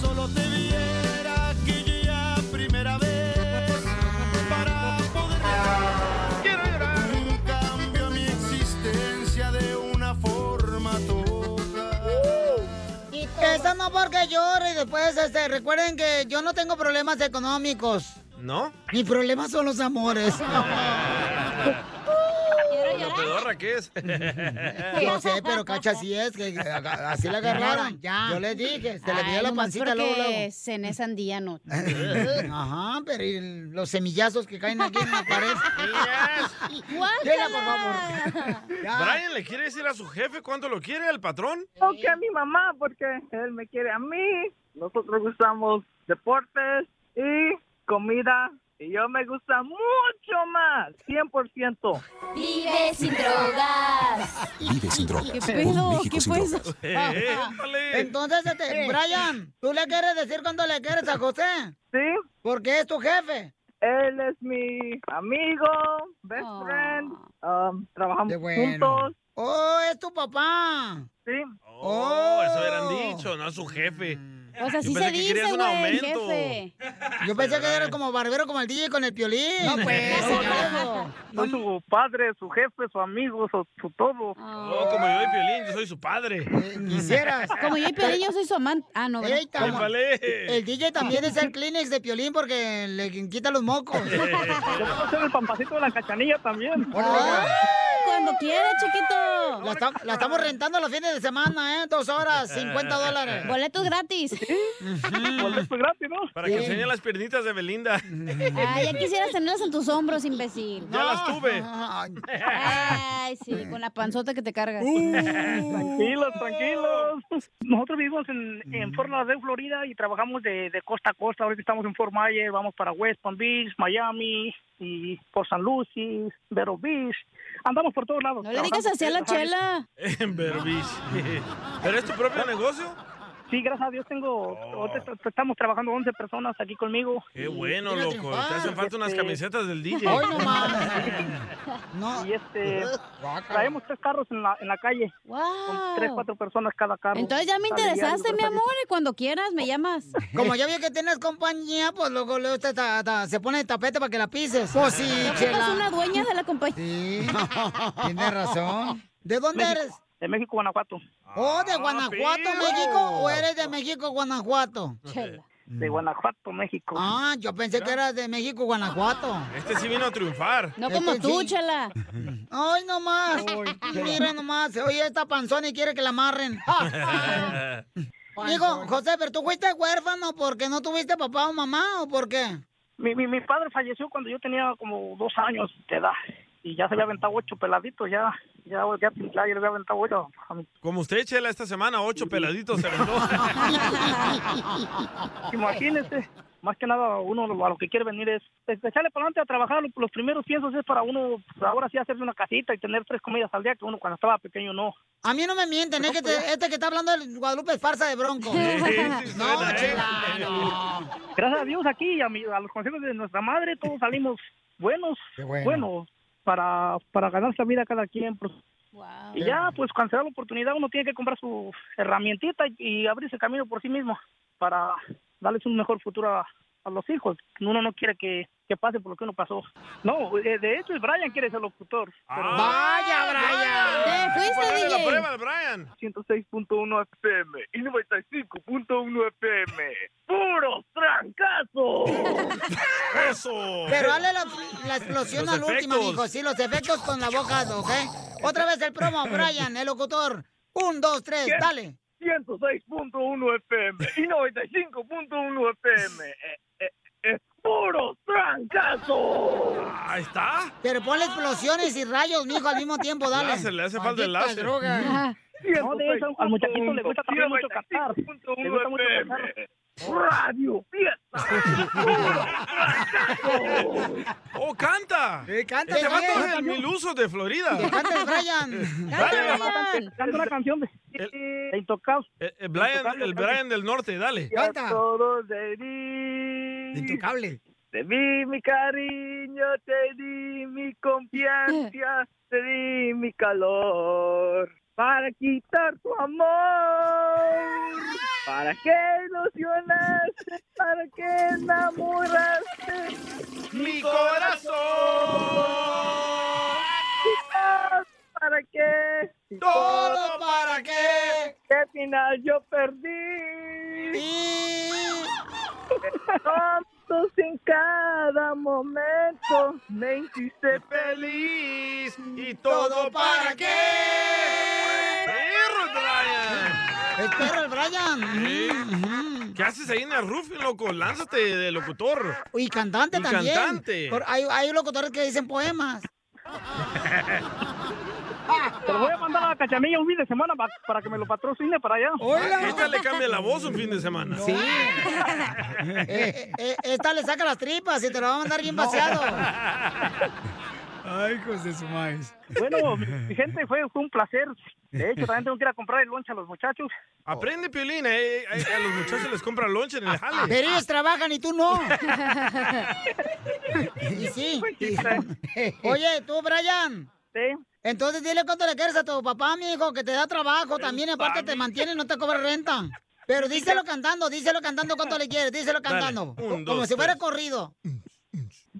Solo te viera aquella primera vez para poder quiero llorar. Un cambio a mi existencia de una forma total. Eso no porque llore y después, este, recuerden que yo no tengo problemas económicos. ¿No? Mi problema son los amores. Lo pedorra que es. Yo sé, pero cacha así es, que así la agarraron. Yo les dije, se le veía la pancita luego, luego. cené sandía, no. Ajá, pero ¿y los semillazos que caen aquí en la pared. Chela, por favor. Brian le quiere decir a su jefe cuánto lo quiere, al patrón. No que a mi mamá, porque él me quiere a mí. Nosotros gustamos deportes y comida. Y yo me gusta mucho más, 100%. Vive sin drogas. Vive sin drogas. ¿Qué pedo? ¿Qué sin fue drogas. eso? Entonces, este, Brian, ¿tú le quieres decir cuándo le quieres a José? Sí. Porque es tu jefe. Él es mi amigo, best friend. um, trabajamos bueno. juntos. Oh, es tu papá. Sí. Oh, eso hubieran dicho, no a su jefe. Pues Yo pensé que querías un aumento. Yo pensé que era como barbero como el DJ con el piolín. No, pues. Soy su padre, su jefe, su amigo, su, su todo. Oh, como yo y Piolín, yo soy su padre. Quisieras. Como yo y Piolín, yo soy su amante. Ah, no, ¿verdad? Ey, como- el DJ también es el Kleenex de piolín porque le quita los mocos. Yo puedo ser el pampacito de la cachanilla también. Cuando quiera, chiquito. La estamos rentando los fines de semana, ¿eh? Dos horas, 50 dólares. Boletos gratis. Boletos gratis, ¿no? Para que enseñe las piernitas de Belinda. Ay, ya quisieras tenerlas en tus hombros, imbécil. Ya las tuve. Ay, sí, con la panzota que te cargas. Tranquilos, tranquilos. Nosotros vivimos en, en Fort Lauderdale, Florida, y trabajamos de, de costa a costa. Ahorita estamos en Fort Myers, vamos para West Palm Beach, Miami, y por San Lucie, Vero Beach. Andamos por todos lados. No le digas así a la chela. En. ¿Pero es tu propio negocio? Sí, gracias a Dios tengo, t- estamos trabajando 11 personas aquí conmigo. Qué bueno, loco. triunfar. Te hacen falta unas Este- camisetas del DJ. Hoy Y este, traemos tres carros en la, en la calle. Wow. Con tres, cuatro personas cada carro. Entonces ya me Sale interesaste, mi amor, y cuando quieras me llamas. Como ya vi que tienes compañía, pues luego, luego te- ta- ta- se pone el tapete para que la pises. Pues sí, No, chela. una dueña de la compañía. Sí, tienes razón. ¿De dónde México. eres? De México, Guanajuato. ¿Oh, de Guanajuato, perro. México? ¿O eres de México, Guanajuato? De Guanajuato, México. Ah, yo pensé que eras de México, Guanajuato. Este sí vino a triunfar. No como Este tú, sí. chela. Ay, nomás. Mira nomás. Oye, esta panzona y quiere que la amarren. Digo, José, pero tú fuiste huérfano porque no tuviste papá o mamá o por qué? Mi, mi, mi padre falleció cuando yo tenía como dos años de edad. Y ya se había aventado ocho peladitos, ya, ya, ya, ya le había aventado ocho a mi Como usted, Chela, esta semana, ocho peladitos se aventó. Imagínese, más que nada uno a lo que quiere venir es, es echarle para adelante a trabajar. Los, primeros piensos es para uno, pues, ahora sí hacerse una casita y tener tres comidas al día, que uno cuando estaba pequeño no. A mí no me mienten, es que te- este que está hablando del Guadalupe es farsa de bronco. no, chela, no. Gracias a Dios aquí, a, mi- a los consejos de nuestra madre, todos salimos buenos, Qué bueno. buenos para, para ganarse la vida cada quien. pues. Y ya, pues, cuando se da la oportunidad, uno tiene que comprar su herramientita y, y abrirse camino por sí mismo para darles un mejor futuro a, a los hijos. Uno no quiere que, que pase por lo que uno pasó. No, de, de hecho, Brian quiere ser locutor. pero- ¡Vaya, Brian! ¡Te fuiste, Ponle la DJ! prueba de Brian. 106.1 FM y 95.1 FM. ¡Puro trancazo! ¡Eso! Pero dale la, la explosión Los al último, efectos. mijo. Sí, los efectos con la boca, ¿ok? Otra vez el promo, Brian, el locutor. Un, dos, tres, ¿Qué? dale. 106.1 FM y 95.1 FM. Eh, eh, es puro trancazo. Ahí está. Pero ponle explosiones y rayos, mijo, al mismo tiempo, dale. Le hace- le hace falta el láser. drogas. No, de eso, al muchachito le gusta también mucho cantar. Le gusta mucho cantar. Radio ¡Oh, canta! canta vato es el miluso de Florida. Que cante el Brian. Brian. Canta una canción de, de Intocable. Eh, eh, Brian, el Brian del norte, dale. Canta. Todos de. Intocable. Te di mi cariño, te di mi confianza, te di mi calor. Para quitar tu amor, para que ilusionaste, para que enamoraste mi corazón. ¿Para qué? Todo para qué. Al final yo perdí. Tantos en cada momento me hiciste feliz. ¿Y todo para qué? El perro, el Brian. Sí. ¿Qué haces ahí en el roofing, loco? Lánzate de locutor. Y cantante Y también. cantante. Por- hay, hay locutores que dicen poemas. Te lo voy a mandar a la cachanilla un fin de semana pa- para que me lo patrocine para allá. Esta le cambia la voz un fin de semana. Sí. Eh, eh, esta le saca las tripas y te lo va a mandar bien vaciado. Ay, hijos de su maíz. Bueno, mi gente, fue, fue un placer. De hecho, también tengo que ir a comprar el lonche a los muchachos. Aprende, Piolín. eh, eh, a los muchachos les compran lonche en el jale. Pero ellos trabajan y tú no. y sí. y- Oye, tú, Brian. Sí. Entonces dile cuánto le quieres a tu papá, mi hijo, que te da trabajo también, aparte te mantiene y no te cobra renta. Pero díselo cantando, díselo cantando cuánto le quieres, díselo Dale. cantando. Un, Como si fuera tres. corrido.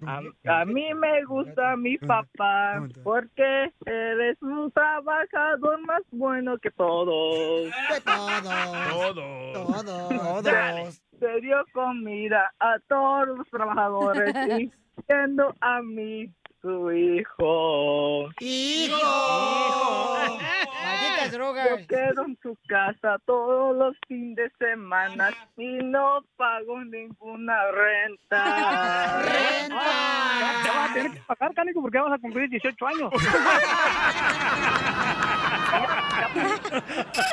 A, a mí me gusta mi papá porque eres un trabajador más bueno que todos. Que todos. Todos. Todos. Se dio comida a todos los trabajadores, siendo a mí su hijo. ¡Hijo! Malditas drogas. Yo quedo en su casa todos los fines de semana y no pago ninguna renta. ¡Renta! Te vas a tener que pagar, Cánico, porque vas a cumplir 18 años.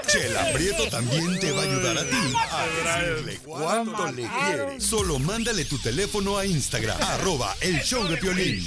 Chela Prieto también te va a ayudar a ti a decirle cuánto le quiere. Solo mándale tu teléfono a Instagram, arroba el show de Piolín.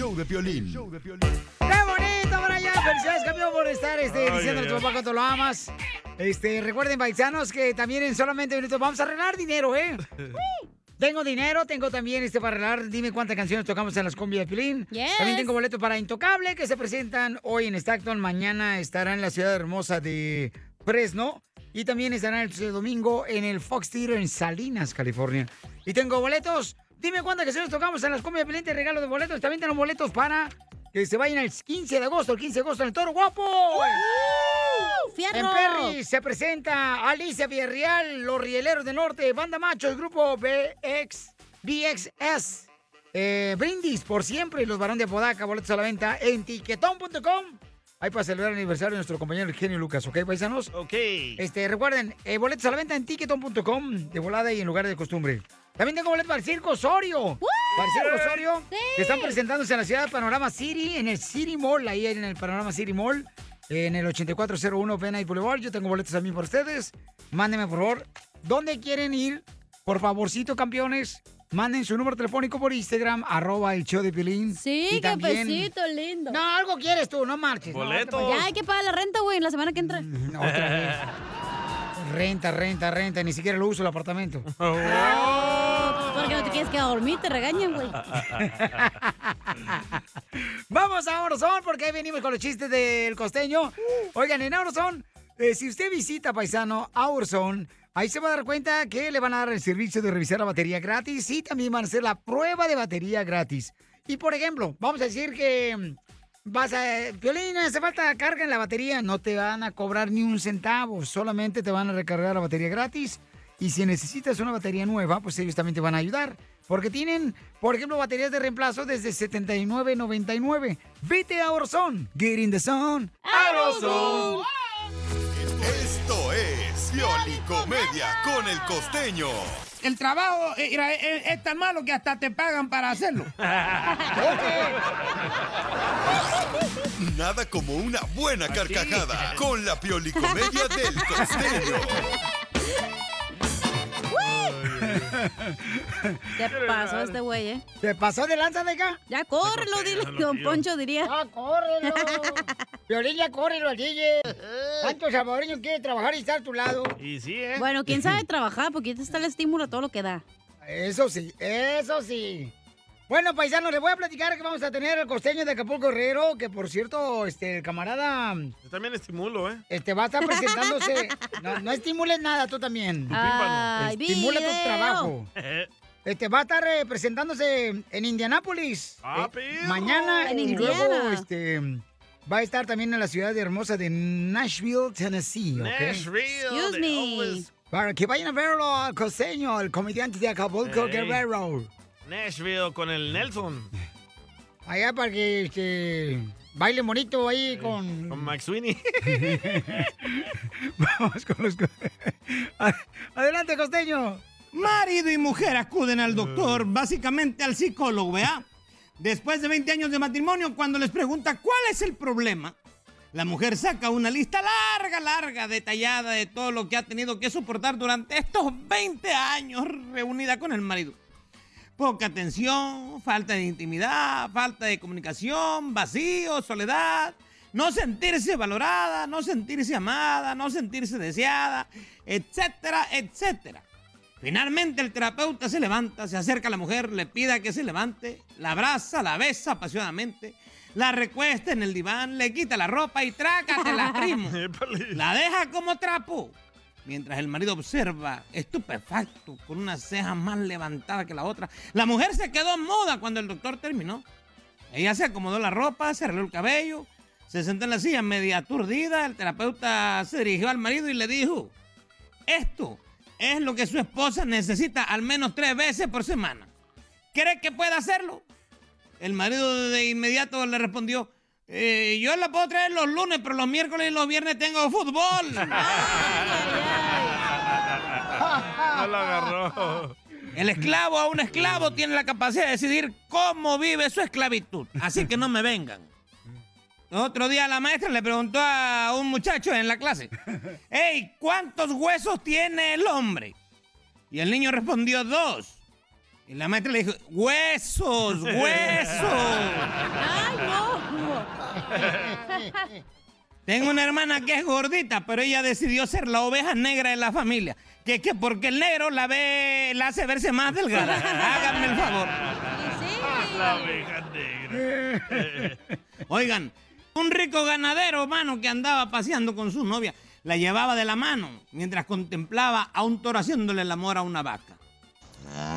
Piolín. ¡Qué bonito, Brian! Felicidades, campeón, por estar este, Ay, diciéndole a tu ay, papá cuánto lo amas. Este, recuerden, paisanos, que también en solamente minutos vamos a arreglar dinero, ¿eh? Tengo dinero, tengo también este para arreglar. Dime cuántas canciones tocamos en las cumbias de Pilín. Yes. También tengo boletos para Intocable que se presentan hoy en Stockton. Mañana estará en la ciudad hermosa de Fresno. Y también estará el domingo en el Fox Theater en Salinas, California. Y tengo boletos. Dime cuántas canciones tocamos en las cumbias de regalo de boletos. También tengo boletos para que se vayan el 15 de agosto. El 15 de agosto en el Toro Guapo. ¡Fierro! En Perry se presenta Alicia Villarreal, Los Rieleros del Norte, Banda Macho, el grupo BX, BXS, eh, Brindis por siempre y los Barón de Apodaca, boletos a la venta en tiquetón.com. Ahí para celebrar el aniversario de nuestro compañero el genio Lucas, ¿ok, paisanos? Ok. Este, recuerden, eh, boletos a la venta en tiquetón.com de volada y en lugares de costumbre. También tengo boletos para el Circo Osorio. Para el Circo Osorio, que están presentándose en la ciudad de Panorama City, en el City Mall, ahí en el Panorama City Mall, en el 8401 Penay Boulevard. Yo tengo boletos a mí por ustedes. Mándenme, por favor, ¿dónde quieren ir? Por favorcito, campeones. Manden su número telefónico por Instagram, arroba el show de Pilín. Sí, qué pesito lindo. No, algo quieres tú, no marches. no, Boletos. vayas. Ya hay que pagar la renta, güey, la semana que entra. Otra vez. Renta, renta, renta. Ni siquiera lo uso el apartamento. Oh, Porque no te quieres quedar a dormir, te regañan, güey. Vamos a Orozón, porque ahí venimos con los chistes del costeño. Oigan, en Orozón, eh, si usted visita, paisano, a Orozón, ahí se va a dar cuenta que le van a dar el servicio de revisar la batería gratis y también van a hacer la prueba de batería gratis. Y, por ejemplo, vamos a decir que vas a... Piolín, hace falta carga en la batería. No te van a cobrar ni un centavo, solamente te van a recargar la batería gratis. Y si necesitas una batería nueva, pues ellos también te van a ayudar. Porque tienen, por ejemplo, baterías de reemplazo desde 79.99. Vete a Orozón. Get in the zone. Orozone. Esto es Piolicomedia con el costeño. El trabajo eh, mira, es, es tan malo que hasta te pagan para hacerlo. Nada como una buena carcajada con la Piolicomedia del costeño. ¿Qué pasó este güey, eh? ¿Te pasó de lanza, acá? Ya córrelo, dile, don Poncho diría. ¡Ya córrelo! Violín, ya córrelo al DJ. ¿Cuántos salvadoreños quiere trabajar y estar a tu lado? Y sí, ¿eh? Bueno, quién sabe trabajar, porque está el estímulo a todo lo que da. Eso sí, eso sí. Bueno, paisanos, les voy a platicar que vamos a tener el costeño de Acapulco Guerrero, que por cierto, este, el camarada, Yo también estimulo, ¿eh? este, va a estar presentándose. No, no estimules nada, tú también. Ay, Estimula tu video. trabajo. Este, va a estar eh, presentándose en Indianápolis. Ah, eh, mañana En y Indiana. luego, este, va a estar también en la ciudad hermosa de Nashville, Tennessee, ¿ok? Nashville. Excuse de me. Para que vayan a verlo al costeño, el comediante de Acapulco Ey. Guerrero. Nashville con el Nelson. Allá para que este, baile bonito ahí con... Con Max Sweeney. Vamos con los... Adelante, costeño. Marido y mujer acuden al doctor, básicamente al psicólogo, ¿vea? Después de 20 años de matrimonio, cuando les pregunta cuál es el problema, la mujer saca una lista larga, larga, detallada de todo lo que ha tenido que soportar durante estos 20 años reunida con el marido. Poca atención, falta de intimidad, falta de comunicación, vacío, soledad, no sentirse valorada, no sentirse amada, no sentirse deseada, etcétera, etcétera. Finalmente el terapeuta se levanta, se acerca a la mujer, le pide que se levante, la abraza, la besa apasionadamente, la recuesta en el diván, le quita la ropa y trácatela, primo. La deja como trapo. Mientras el marido observa, estupefacto, con una ceja más levantada que la otra, la mujer se quedó muda cuando el doctor terminó. Ella se acomodó la ropa, se arregló el cabello, se sentó en la silla media aturdida. El terapeuta se dirigió al marido y le dijo: Esto es lo que su esposa necesita al menos tres veces por semana. ¿Cree que puede hacerlo? El marido de inmediato le respondió: "Eh, Yo la puedo traer los lunes, pero los miércoles y los viernes tengo fútbol. No lo agarró. El esclavo a un esclavo tiene la capacidad de decidir cómo vive su esclavitud. Así que no me vengan. Otro día la maestra le preguntó a un muchacho en la clase, hey, ¿cuántos huesos tiene el hombre? Y el niño respondió dos. Y la maestra le dijo, huesos, huesos. ¡Ay, no! Tengo una hermana que es gordita, pero ella decidió ser la oveja negra de la familia. Que es que porque el negro la ve, la hace verse más delgada. Háganme el favor. La oveja negra. Oigan, un rico ganadero, mano, que andaba paseando con su novia, la llevaba de la mano mientras contemplaba a un toro haciéndole el amor a una vaca.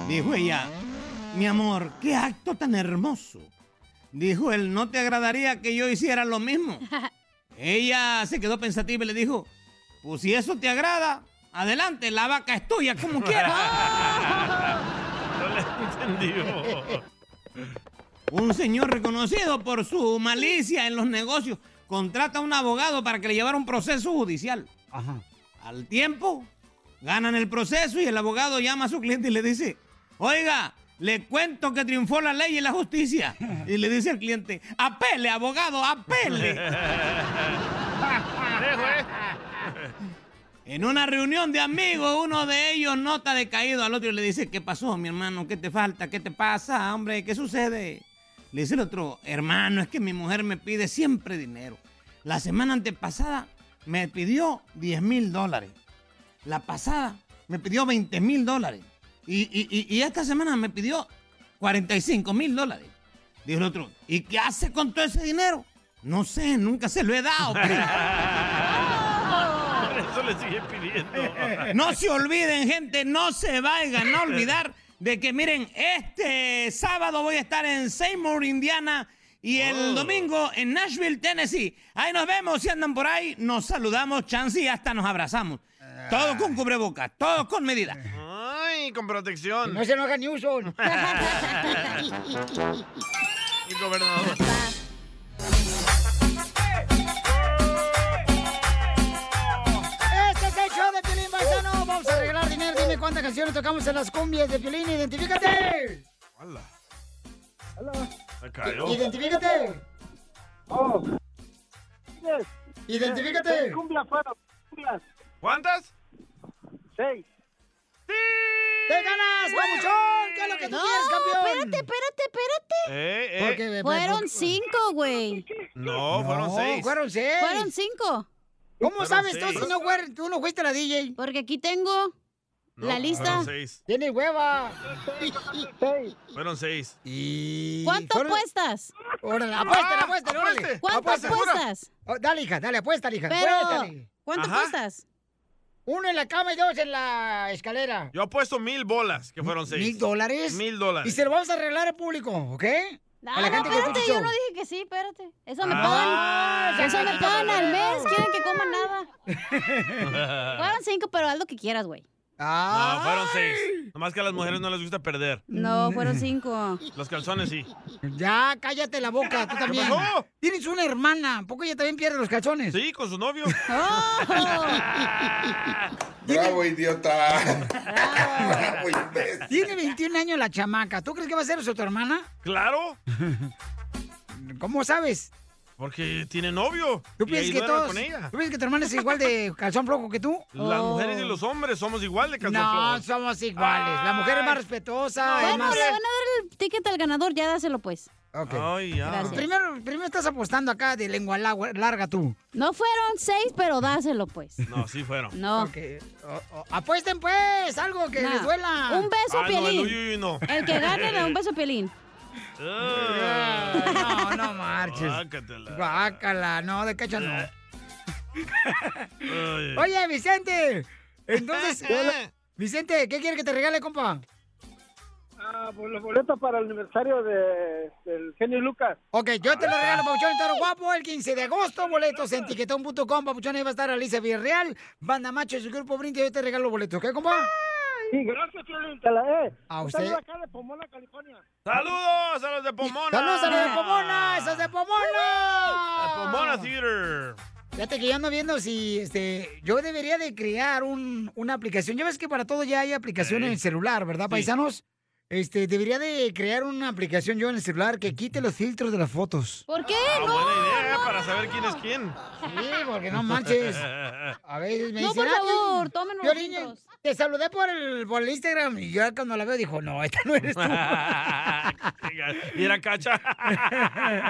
Dijo ella, mi amor, qué acto tan hermoso. Dijo él, ¿no te agradaría que yo hiciera lo mismo? Ella se quedó pensativa y le dijo, pues si eso te agrada, adelante, la vaca es tuya, como quieras. No le entendió. Un señor reconocido por su malicia en los negocios contrata a un abogado para que le llevara un proceso judicial. Al tiempo, ganan el proceso y el abogado llama a su cliente y le dice, oiga, le cuento que triunfó la ley y la justicia. Y le dice al cliente, apele, abogado, apele. En una reunión de amigos, uno de ellos nota decaído al otro y le dice, ¿qué pasó, mi hermano? ¿Qué te falta? ¿Qué te pasa, hombre? ¿Qué sucede? Le dice el otro, hermano, es que mi mujer me pide siempre dinero. La semana antepasada me pidió 10 mil dólares. La pasada me pidió 20 mil dólares. Y, y- y- esta semana me pidió 45 mil dólares. Dijo el otro, ¿y qué hace con todo ese dinero? No sé, nunca se lo he dado. eso le sigue pidiendo. No se olviden, gente, no se vayan a olvidar de que, miren, este sábado voy a estar en Seymour, Indiana, y el Oh. domingo en Nashville, Tennessee. Ahí nos vemos, si andan por ahí, nos saludamos, chance y hasta nos abrazamos. Todo con cubrebocas, todo con medida. Ay, con protección. No se enoja Newsom. El gobernador. Cuántas canciones tocamos en las cumbias de Piolín. Identifícate. Hola. Se cayó. Identifícate. Oh. Identifícate. Cumbia fueron, cumbias. ¿Cuántas? Seis. ¡Te ganas, papuchón! ¿Qué es lo que tú No, quieres, campeón? espérate, espérate, espérate. Eh, eh. Porque- Fueron porque- cinco, güey. No, fueron seis. fueron seis. Fueron cinco. ¿Cómo Fueron sabes tú si no, tú no fuiste a la DJ? Porque aquí tengo No, la lista. Fueron seis. Tiene hueva. Fueron seis. Y... ¿Cuánto fueron- apuestas? Órale, apuéstale, Ah, apuéstale, órale. apueste. ¿Cuánto Apuesta. apuestas? Oh, dale, hija, dale, apuesta, hija. Pero, Apuéstale. ¿cuánto Ajá. apuestas? Uno en la cama y dos en la escalera. Yo apuesto mil bolas, que fueron seis. ¿Mil dólares? Mil Y dólares. se lo vamos a arreglar al público, ¿ok? No, a la no, gente espérate, yo no dije que sí, espérate. Eso me Ah, pagan. Eso me pagan al mes. Quieren que coma nada. Fueron cinco, pero haz lo que quieras, güey. Ah. fueron seis. Nomás que a las mujeres no les gusta perder. No, fueron cinco. Los calzones sí. Ya, cállate la boca, tú también. pasó? Tienes una hermana. ¿A poco ella también pierde los calzones? Sí, con su novio. Oh. Bravo, idiota. Bravo, imbécil. Tiene 21 años la chamaca. ¿Tú crees que va a ser eso tu hermana? Claro, ¿Cómo sabes? Porque tiene novio. ¿Tú piensas, que todos, con ella. ¿Tú piensas que tu hermana es igual de calzón flojo que tú? Las Oh. mujeres y los hombres somos igual de calzón No, flojo. somos iguales. La mujer es más Ay. respetuosa. No, es Bueno, más... le van a dar el ticket al ganador, ya dáselo pues. Ok. Ay, ya. Gracias. Primero, primero estás apostando acá de lengua la- larga tú. No fueron seis, pero dáselo pues. No, sí fueron. No. Ok. O- o- apuesten pues, algo que No. les duela. Un beso, Ah, no, el Piolín. uy, uy, no. El que gane le da un beso, Piolín. No, no marches. Guácatela. Guácala, no, de cacha no. Oye, Vicente. Entonces, Vicente, ¿qué quiere que te regale, compa? Ah, pues los boletos para el aniversario de, del genio Lucas. Ok, yo te lo regalo, Papuchón, el toro guapo, el 15 de agosto, boletos en tiquetón.com, Papuchón, ahí va a estar Alicia Villarreal, Banda Macho y su grupo Brindis, yo te regalo los boletos, ¿ok, compa? Sí, gracias, Piolín, te la eh. A usted. saludo acá de Pomona, California. ¡Saludos a los de Pomona! ¡Saludos a los de Pomona! ¡Esos de Pomona! Pomona Theater. Fíjate que yo ando viendo si este, yo debería de crear un, una aplicación. Ya ves que para todo ya hay aplicación Sí. en el celular, ¿verdad, Sí. Este, debería de crear una aplicación yo en el celular que quite los filtros de las fotos. ¿Por qué? Ah, no. buena idea, para saber quién es quién. Sí, porque no manches. A veces me No, dicen, por "Ah, favor, tomen los Piolín, filtros. te saludé por el, por el Instagram y yo cuando la veo dijo, no, esta no eres tú. y era cacha.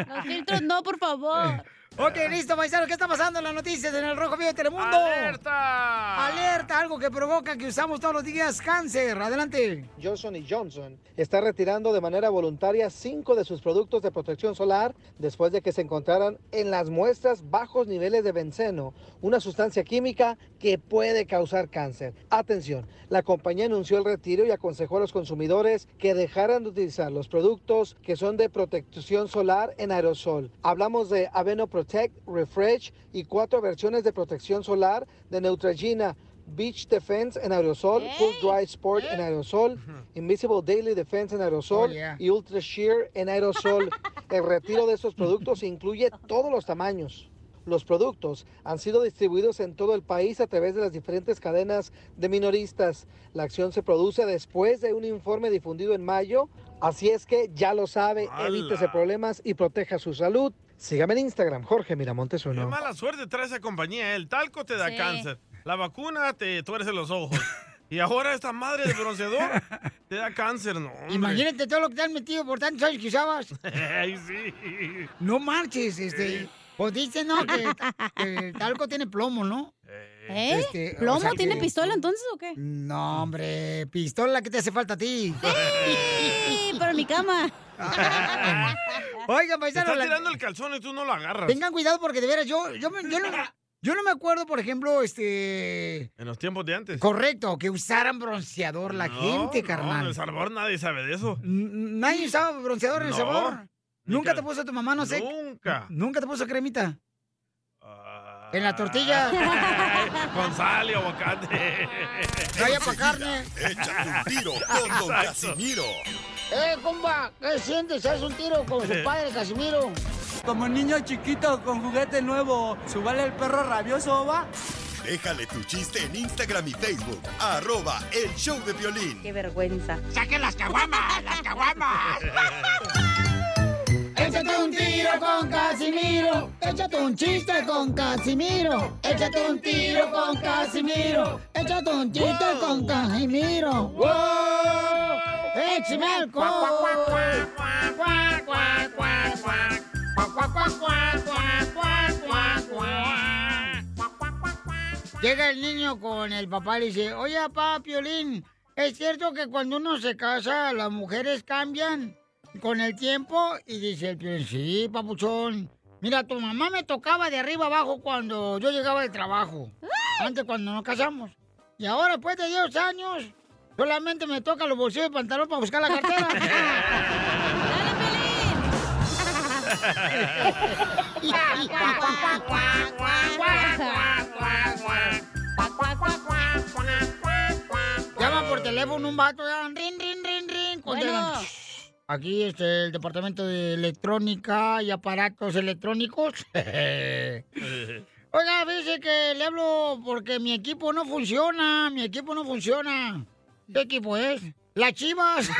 Los filtros no, por favor. ok, listo, paisano, ¿qué está pasando en las noticias en el Rojo Vivo de Telemundo? ¡Alerta! Alerta, algo que provoca que usamos todos los días cáncer. Adelante. Johnson Johnson está retirando de manera voluntaria cinco de sus productos de protección solar después de que se encontraran en las muestras bajos niveles de benceno, una sustancia química que puede causar cáncer. Atención, la compañía anunció el retiro y aconsejó a los consumidores que dejaran de utilizar los productos que son de protección solar en aerosol. Hablamos de Aveno Protect, Refresh y cuatro versiones de protección solar de Neutrogena. Beach Defense en aerosol, Full Dry Sport en aerosol, Invisible Daily Defense en aerosol Oh, yeah. y Ultra Sheer en aerosol. El retiro de estos productos incluye todos los tamaños. Los productos han sido distribuidos en todo el país a través de las diferentes cadenas de minoristas. La acción se produce después de un informe difundido en mayo, así es que ya lo sabe, ¡Hala! evítese problemas y proteja su salud. Sígame en Instagram, Jorge Miramontes Qué uno. mala suerte trae esa compañía. El talco te da Sí. cáncer. La vacuna te tuerce los ojos. Y ahora esta madre de bronceador te da cáncer, ¿no? hombre. Imagínate todo lo que te han metido por tantos años que usabas. Ay, sí. No marches, este. Pues dicen, ¿no? Que, que el talco tiene plomo, ¿no? Eh, ¿Eh? Este, o ¿Plomo sea tiene que- pistola entonces o qué? No, hombre, pistola que te hace falta a ti. Sí, pero en mi cama. Oigan, paisano, está la- tirando el calzón y tú no lo agarras. tengan cuidado porque de veras yo, yo, yo, no, yo no me acuerdo, por ejemplo, este... En los tiempos de antes. Correcto, que usaran bronceador la No, gente, No, carnal. en El Salvador nadie sabe de eso. N- ¿Nadie usaba bronceador en El No. Salvador? ¿Nunca Nunca. te puso tu mamá, no sé? Nunca. ¿Nunca te puso cremita? En la tortilla. Con sal y aguacate. Vaya pa' carne. Échate un tiro con Don. Casimiro. ¡Eh, compa! ¿Qué sientes? ¿Haz un tiro con su padre, Casimiro? Como niño chiquito con juguete nuevo, ¿subale el perro rabioso, va? Déjale tu chiste en Instagram y Facebook. Arroba El Show de Violín. Qué vergüenza. ¡Saquen las caguamas! ¡Las caguamas! Un tiro con Casimiro. Échate un chiste con Casimiro. Échate un tiro con Casimiro. Échate un chiste con Casimiro. ¡Wow! ¡Échame! Llega el niño con el papá y le dice, oye, papá, Piolín, ¿es cierto que cuando uno se casa las mujeres cambian con el tiempo? Y dice el Piolín, sí, papuchón. Mira, tu mamá me tocaba de arriba abajo cuando yo llegaba del trabajo, antes cuando nos casamos. Y ahora, después de 10 años, solamente me toca los bolsillos del pantalón para buscar la cartera. Llama por teléfono un vato, ya, rin, rin, rin, rin. Bueno. Aquí este el departamento de electrónica y aparatos electrónicos. Oiga, dice que le hablo porque mi equipo no funciona, mi equipo no funciona. ¿Qué equipo es? Las Chivas.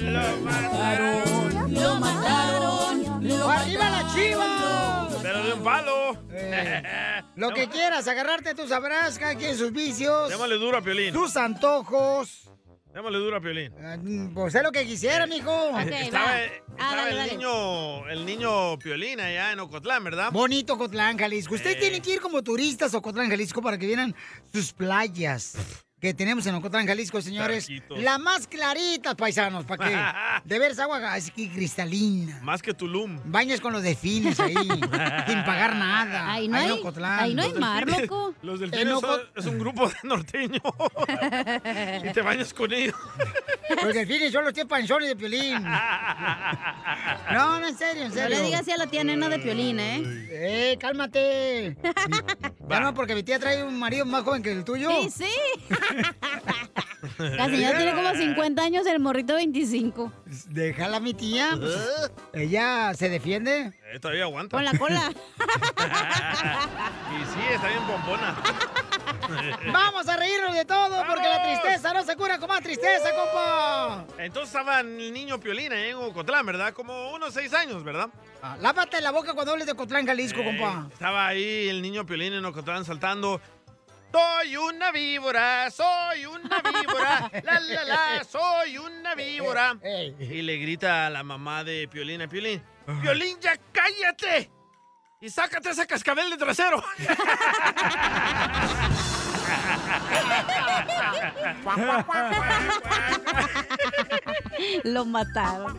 Lo mataron, lo mataron, ¡Arriba la palo. Eh, Lo que quieras, agarrarte tú sabrás, cada quien sus vicios, Démosle duro a Piolín. tus antojos. Démosle duro a Piolín. Ah, Pues es lo que quisiera, mijo. estaba estaba el, niño, el niño Piolín allá en Ocotlán, ¿verdad? Bonito Ocotlán, Jalisco. Ustedes Eh. tienen que ir como turistas a Ocotlán, Jalisco, para que vieran sus playas que tenemos en Ocotlán, Jalisco, señores. Charquitos. La más claritas, paisanos, para que de veras agua así que cristalina. Más que Tulum. Bañas con los delfines ahí, sin pagar nada. Ahí no en hay- Ocotlán. ahí no hay mar, loco. Los delfines son- Oco- es un grupo de norteños. y te bañas con ellos. Los delfines son los tíos panzones de Piolín. No, no, en serio, en No serio. le digas a la tía nena de Piolín, ¿eh? ¡Eh, cálmate! Ya no, porque mi tía trae un marido más joven que el tuyo. Sí, sí. La señora tiene como 50 años, el morrito 25. Déjala, mi tía. pues, ella se defiende. Eh, todavía aguanta. Con la cola. y sí, está bien pompona. Vamos a reírnos de todo, porque la tristeza no se cura con más tristeza, compa. Entonces estaba el niño Piolín ahí en Ocotlán, ¿verdad? Como unos seis años, ¿verdad? Ah, lávate la boca cuando hables de Cotlán, Jalisco, Eh, compa. Estaba ahí el niño Piolín en Ocotlán saltando. Soy una víbora, soy una víbora, la la la, soy una víbora. Y le grita a la mamá de Piolín a Piolín, Piolín, ya cállate. Y sácate ese cascabel de trasero. Lo mataron.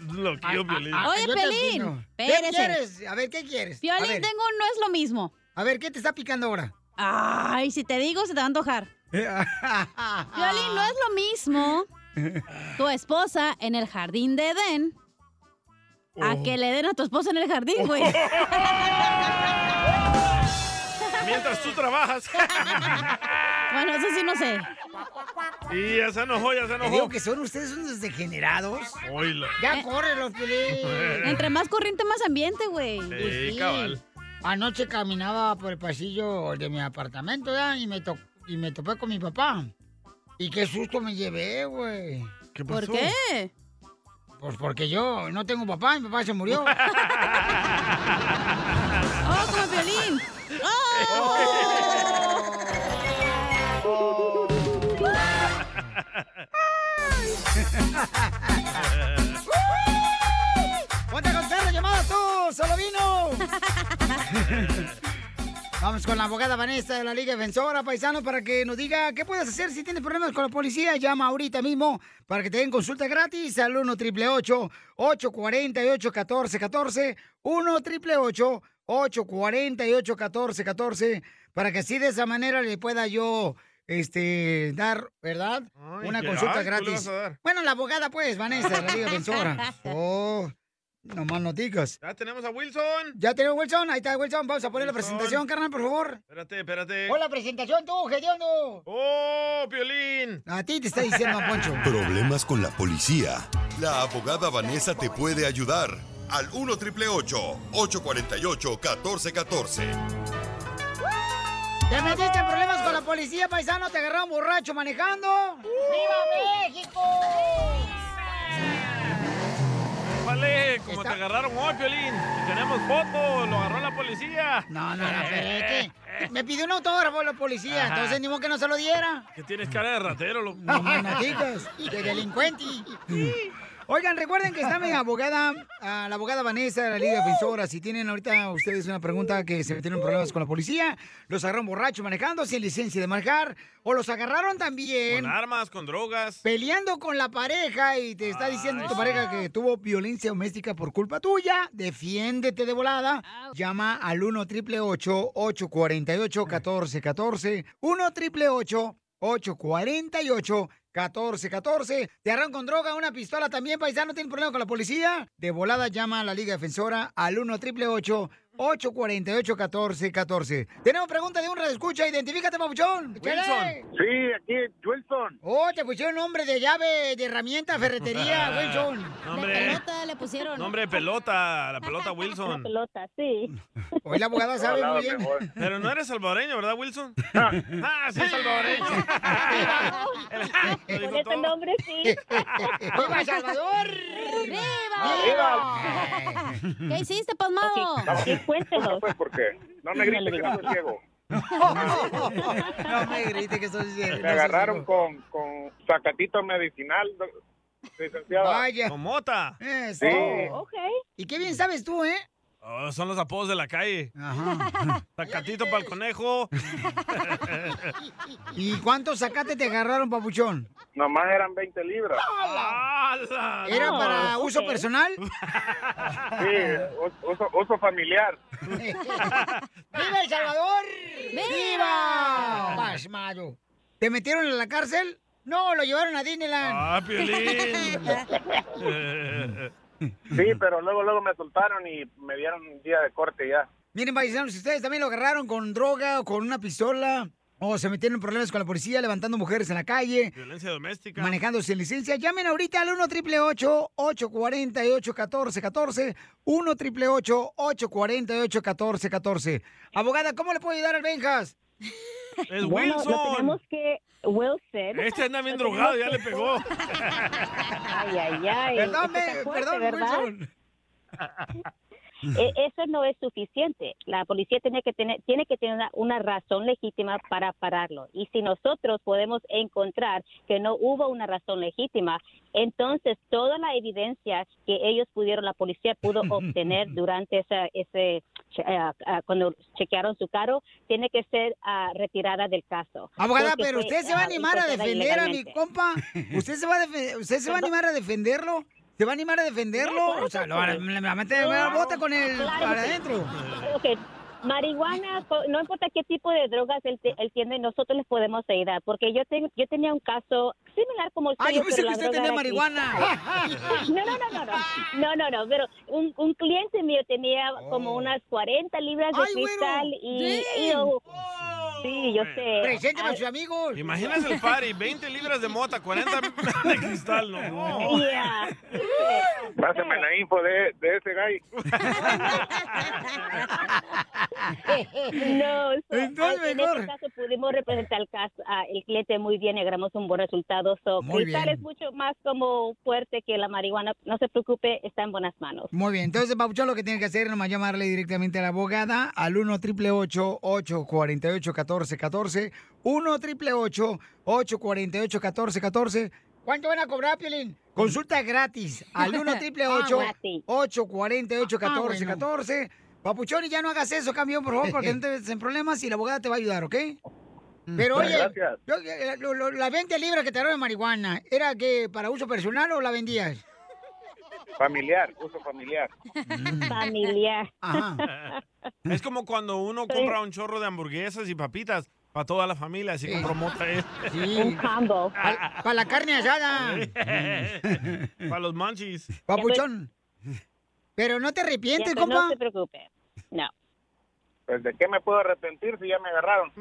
Loquillo Piolín. Oye, entiendo. ¿Qué espérese. quieres? A ver, ¿qué quieres? Piolín, tengo un no es lo mismo. A ver, ¿qué te está picando ahora? Ay, si te digo, se te va a antojar. Piolín, no es lo mismo tu esposa en el jardín de Edén a Oh. que le den a tu esposa en el jardín, güey. Mientras tú trabajas. bueno, eso sí no sé. Y ya se enojó, ya se Te enojó. digo que son ustedes unos degenerados. Oílo. Ya corre los. Entre más corriente, más ambiente, güey. Sí, cabal. Anoche caminaba por el pasillo de mi apartamento ¿ya? y me, to- y me topé con mi papá. Y qué susto me llevé, güey. ¿Qué ¿Por qué? Pues porque yo no tengo papá, mi papá se murió. ¡Oh, como Piolín! ¡Ponte con perro llamada tú! ¡Solo Vamos con la abogada Vanessa de la Liga Defensora, paisano, para que nos diga qué puedes hacer si tienes problemas con la policía. Llama ahorita mismo para que te den consulta gratis al 1 888 848 1414 1 888 848 1414 para que así de esa manera le pueda yo este dar, ¿verdad? Ay, Una consulta Ay, ¿tú le gratis. Bueno, la abogada pues, Vanessa de la Liga Defensora. Oh, no más noticas. Ya tenemos a Wilson. Ya tenemos Wilson, ahí está Wilson. Vamos a poner la presentación, carnal, por favor. Espérate, espérate. Hola, presentación tú, Gediondo. ¡Oh, Piolín! A ti te está diciendo, Poncho. Problemas con la policía. La abogada Vanessa te puede ayudar. Al 1 848 1414 ¿Te metiste en problemas con la policía, paisano? ¿Te agarraron borracho manejando? ¡Viva México! Vale, como te agarraron hoy, Piolín. Y tenemos foto, lo agarró la policía. No, no, no, pero es que me pidió un autógrafo la policía, Ajá. entonces ni modo que no se lo diera. Que tienes cara de ratero, loco. No más noticas, de delincuente. Oigan, recuerden que está mi abogada, ah, la abogada Vanessa de la Liga Defensora. Si tienen ahorita ustedes una pregunta que se metieron en problemas con la policía, los agarraron borrachos manejando sin licencia de manejar, o los agarraron también Con armas, con drogas. peleando con la pareja y te está diciendo tu pareja que tuvo violencia doméstica por culpa tuya, defiéndete de volada. Llama al 1 888 848 1414 1 888 848 1414 Te agarran con droga, una pistola también, paisano, ¿tienen problema con la policía? De volada llama a la Liga Defensora al 1 888 848 1414 Tenemos pregunta de un escucha, identifícate, papuchón. Échale. Sí, aquí Wilson. Oh, te pusieron nombre de llave, de herramienta, ferretería, Wilson. Nombre, pelota le pusieron. nombre de pelota, la pelota Wilson. pelota, sí. Hoy la abogada sabe muy bien. Pero no eres salvadoreño, ¿verdad, Wilson? ah, sí, salvadoreño. Con ese todo. nombre sí. ¡Viva Salvador! ¡Viva! ¿Qué hiciste, pasmado? Cuéntenos. Pues porque no me grites que no soy ciego. No me grite que soy ciego. Me agarraron con, con sacatito medicinal, licenciada. Vaya. Con mota. Eso. Sí. Ok. Y qué bien sabes tú, ¿eh? Oh, son los apodos de la calle. Ajá. Sacatito para el conejo. ¿Y cuántos sacates te agarraron, papuchón? Nomás eran 20 libras. ¡Hala! ¿Era No, para uso personal? Sí, uso, uso familiar. ¡Viva El Salvador! ¡Viva! Pasmado. ¿Te metieron en la cárcel? No, lo llevaron a Disneyland. ¡Ah, Piolín! Sí, pero luego luego me soltaron y me dieron un día de corte ya. Miren, paisanos, si ustedes también lo agarraron con droga o con una pistola, o se metieron en problemas con la policía levantando mujeres en la calle, Violencia doméstica. manejando sin licencia, llamen ahorita al 1 888 848 1414 1 888 848 1414 Abogada, ¿cómo le puedo ayudar al Benjas? Es Bueno, lo Wilson. tenemos que... Wilson. Este anda bien drogado, ya que- le pegó. Ay, ay, ay. Perdón. Wilson. E- Eso no es suficiente. La policía tiene que tener, tiene que tener una, una razón legítima para pararlo. Y si nosotros podemos encontrar que no hubo una razón legítima, entonces toda la evidencia que ellos pudieron, la policía pudo obtener durante esa, ese, ah, cuando chequearon su carro, tiene que ser ah, retirada del caso. Abogada, pero fue, usted se va a ah, animar a defender a mi compa. ¿Usted se va a, usted se va a animar a defenderlo? ¿Se va a animar a defenderlo? O sea, lo, le le va a meter la bota con Claro para adentro. Ok, Marihuana, no importa qué tipo de drogas él, él tiene, nosotros les podemos ayudar. Porque yo tengo, yo tenía un caso similar como el Ah, yo pensé que la usted tenía marihuana. No, no, no, no, no, no, no, no, pero un, un cliente mío tenía como unas 40 libras de Oh. Ay, cristal y, y. sí, yo sé. Presénteme a sus amigos. Imaginas el party, 20 libras de mota, 40 de cristal, no. Yeah. Pásame la info de, de ese gay. No, so, Entonces, en mejor. este caso pudimos representar el caso, el cliente muy bien y agarramos un buen resultado. So, Muy cristal bien. es mucho más como fuerte que la marihuana. No se preocupe, está en buenas manos. Muy bien, entonces, Papuchón, lo que tiene que hacer es nomás llamarle directamente a la abogada al 1 888 848 1414 1 888 848 1414 ¿Cuánto van a cobrar, Piolín? Consulta gratis al 1 888 848 1414 Papuchón, y ya no hagas eso, campeón, por favor, porque no te metas en problemas y la abogada te va a ayudar, ¿ok? Pero oye, yo- eh, lo- la 20 libras que te dieron de marihuana, ¿era que para uso personal o la vendías? Familiar, uso familiar. Familiar. Es como cuando uno compra un chorro de hamburguesas y papitas para toda la familia, así compró mota él. Un combo. Para la carne asada. para los manchis. Papuchón. Pero no te arrepientes, pero compa. No se preocupe. No. Pues de qué me puedo arrepentir si ya me agarraron.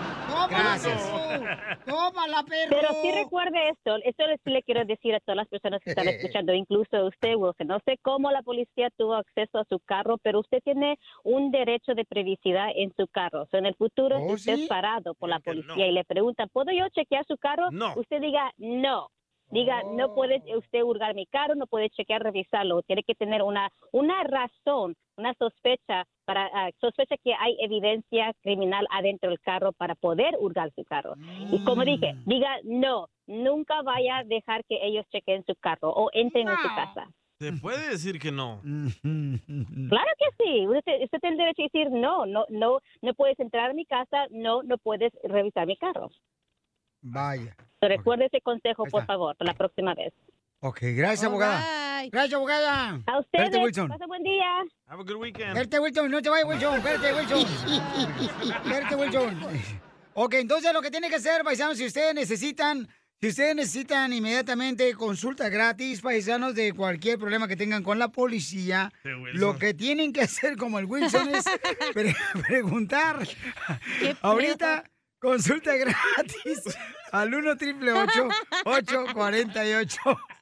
Gracias. Tómala, perro. Pero sí recuerde esto, esto sí le quiero decir a todas las personas que están escuchando, incluso a usted, Wilson. No sé cómo la policía tuvo acceso a su carro, pero usted tiene un derecho de privacidad en su carro. O sea, en el futuro, ¿Oh, si usted sí? es parado por la policía y le preguntan, ¿puedo yo chequear su carro? No. Usted diga, no. Diga, no puede usted hurgar mi carro, no puede chequear, revisarlo. Tiene que tener una, una razón, una sospecha, para ah, sospecha que hay evidencia criminal adentro del carro para poder hurgar su carro. Y como dije, Mm. diga, no, nunca vaya a dejar que ellos chequen su carro o entren en su casa. Se puede decir que no. Claro que sí. Usted, usted tiene el derecho a decir no, no, no, no puedes entrar a mi casa, no, no puedes revisar mi carro. Vaya. Recuerde ese consejo, por favor, para la próxima vez. Ok, gracias, abogada. Gracias, abogada. A ustedes. Espérate, Wilson. Pasa buen día. Have a good weekend. Espérate, Wilson, no te vayas, Wilson. Espérate, Wilson. Espérate, Wilson. Ok, entonces lo que tiene que hacer, paisanos, si ustedes necesitan, si ustedes necesitan inmediatamente consulta gratis, paisanos, de cualquier problema que tengan con la policía, lo que tienen que hacer, como el Wilson, es pre- preguntar. Ahorita, consulta gratis al 1 triple 848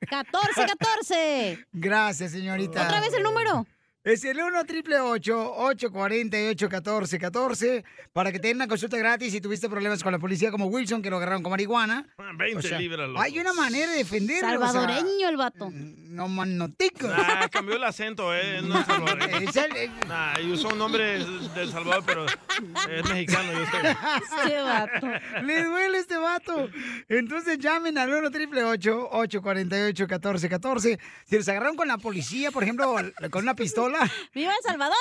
14, 14. Gracias, señorita. ¿Otra vez el número? Es el 1 triple 848 1414 para que te den una consulta gratis si tuviste problemas con la policía como Wilson, que lo agarraron con marihuana. 20 O sea, libras. Hay una manera de defenderlo. o sea, Salvadoreño el vato. no manotico. Ah, cambió el acento, ¿eh? No es salvadoreño. El- Nah, yo soy un hombre del Salvador, pero es mexicano, yo sé. Este vato. Le duele este vato. Entonces llamen al 1 triple 848 1414 Si los agarraron con la policía, por ejemplo, con una pistola. ¡Viva El Salvador!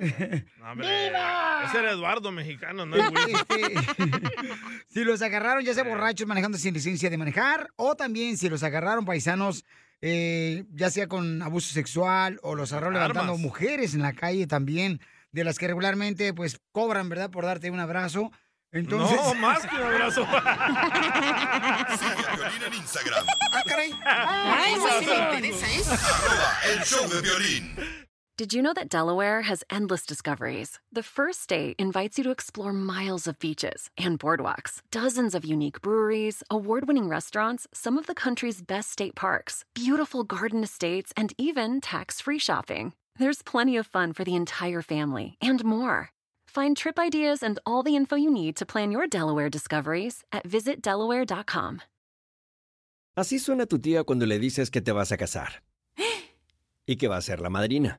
No, hombre, Ese era Eduardo mexicano, no si los agarraron ya sea borrachos manejando sin licencia de manejar o también si los agarraron paisanos eh, ya sea con abuso sexual o los agarraron levantando mujeres en la calle también de las que regularmente pues cobran verdad por darte un abrazo. Entonces No, más que un abrazo. Violín en Instagram. ah caray. Ay, eso sí me interesa, ¿eh? Arroba el show de violín. Did you know that Delaware has endless discoveries? The first state invites you to explore miles of beaches and boardwalks, dozens of unique breweries, award winning restaurants, some of the country's best state parks, beautiful garden estates, and even tax free shopping. There's plenty of fun for the entire family and more. Find trip ideas and all the info you need to plan your Delaware discoveries at visitdelaware.com. Así suena tu tía cuando le dices que te vas a casar. Y que va a ser la madrina.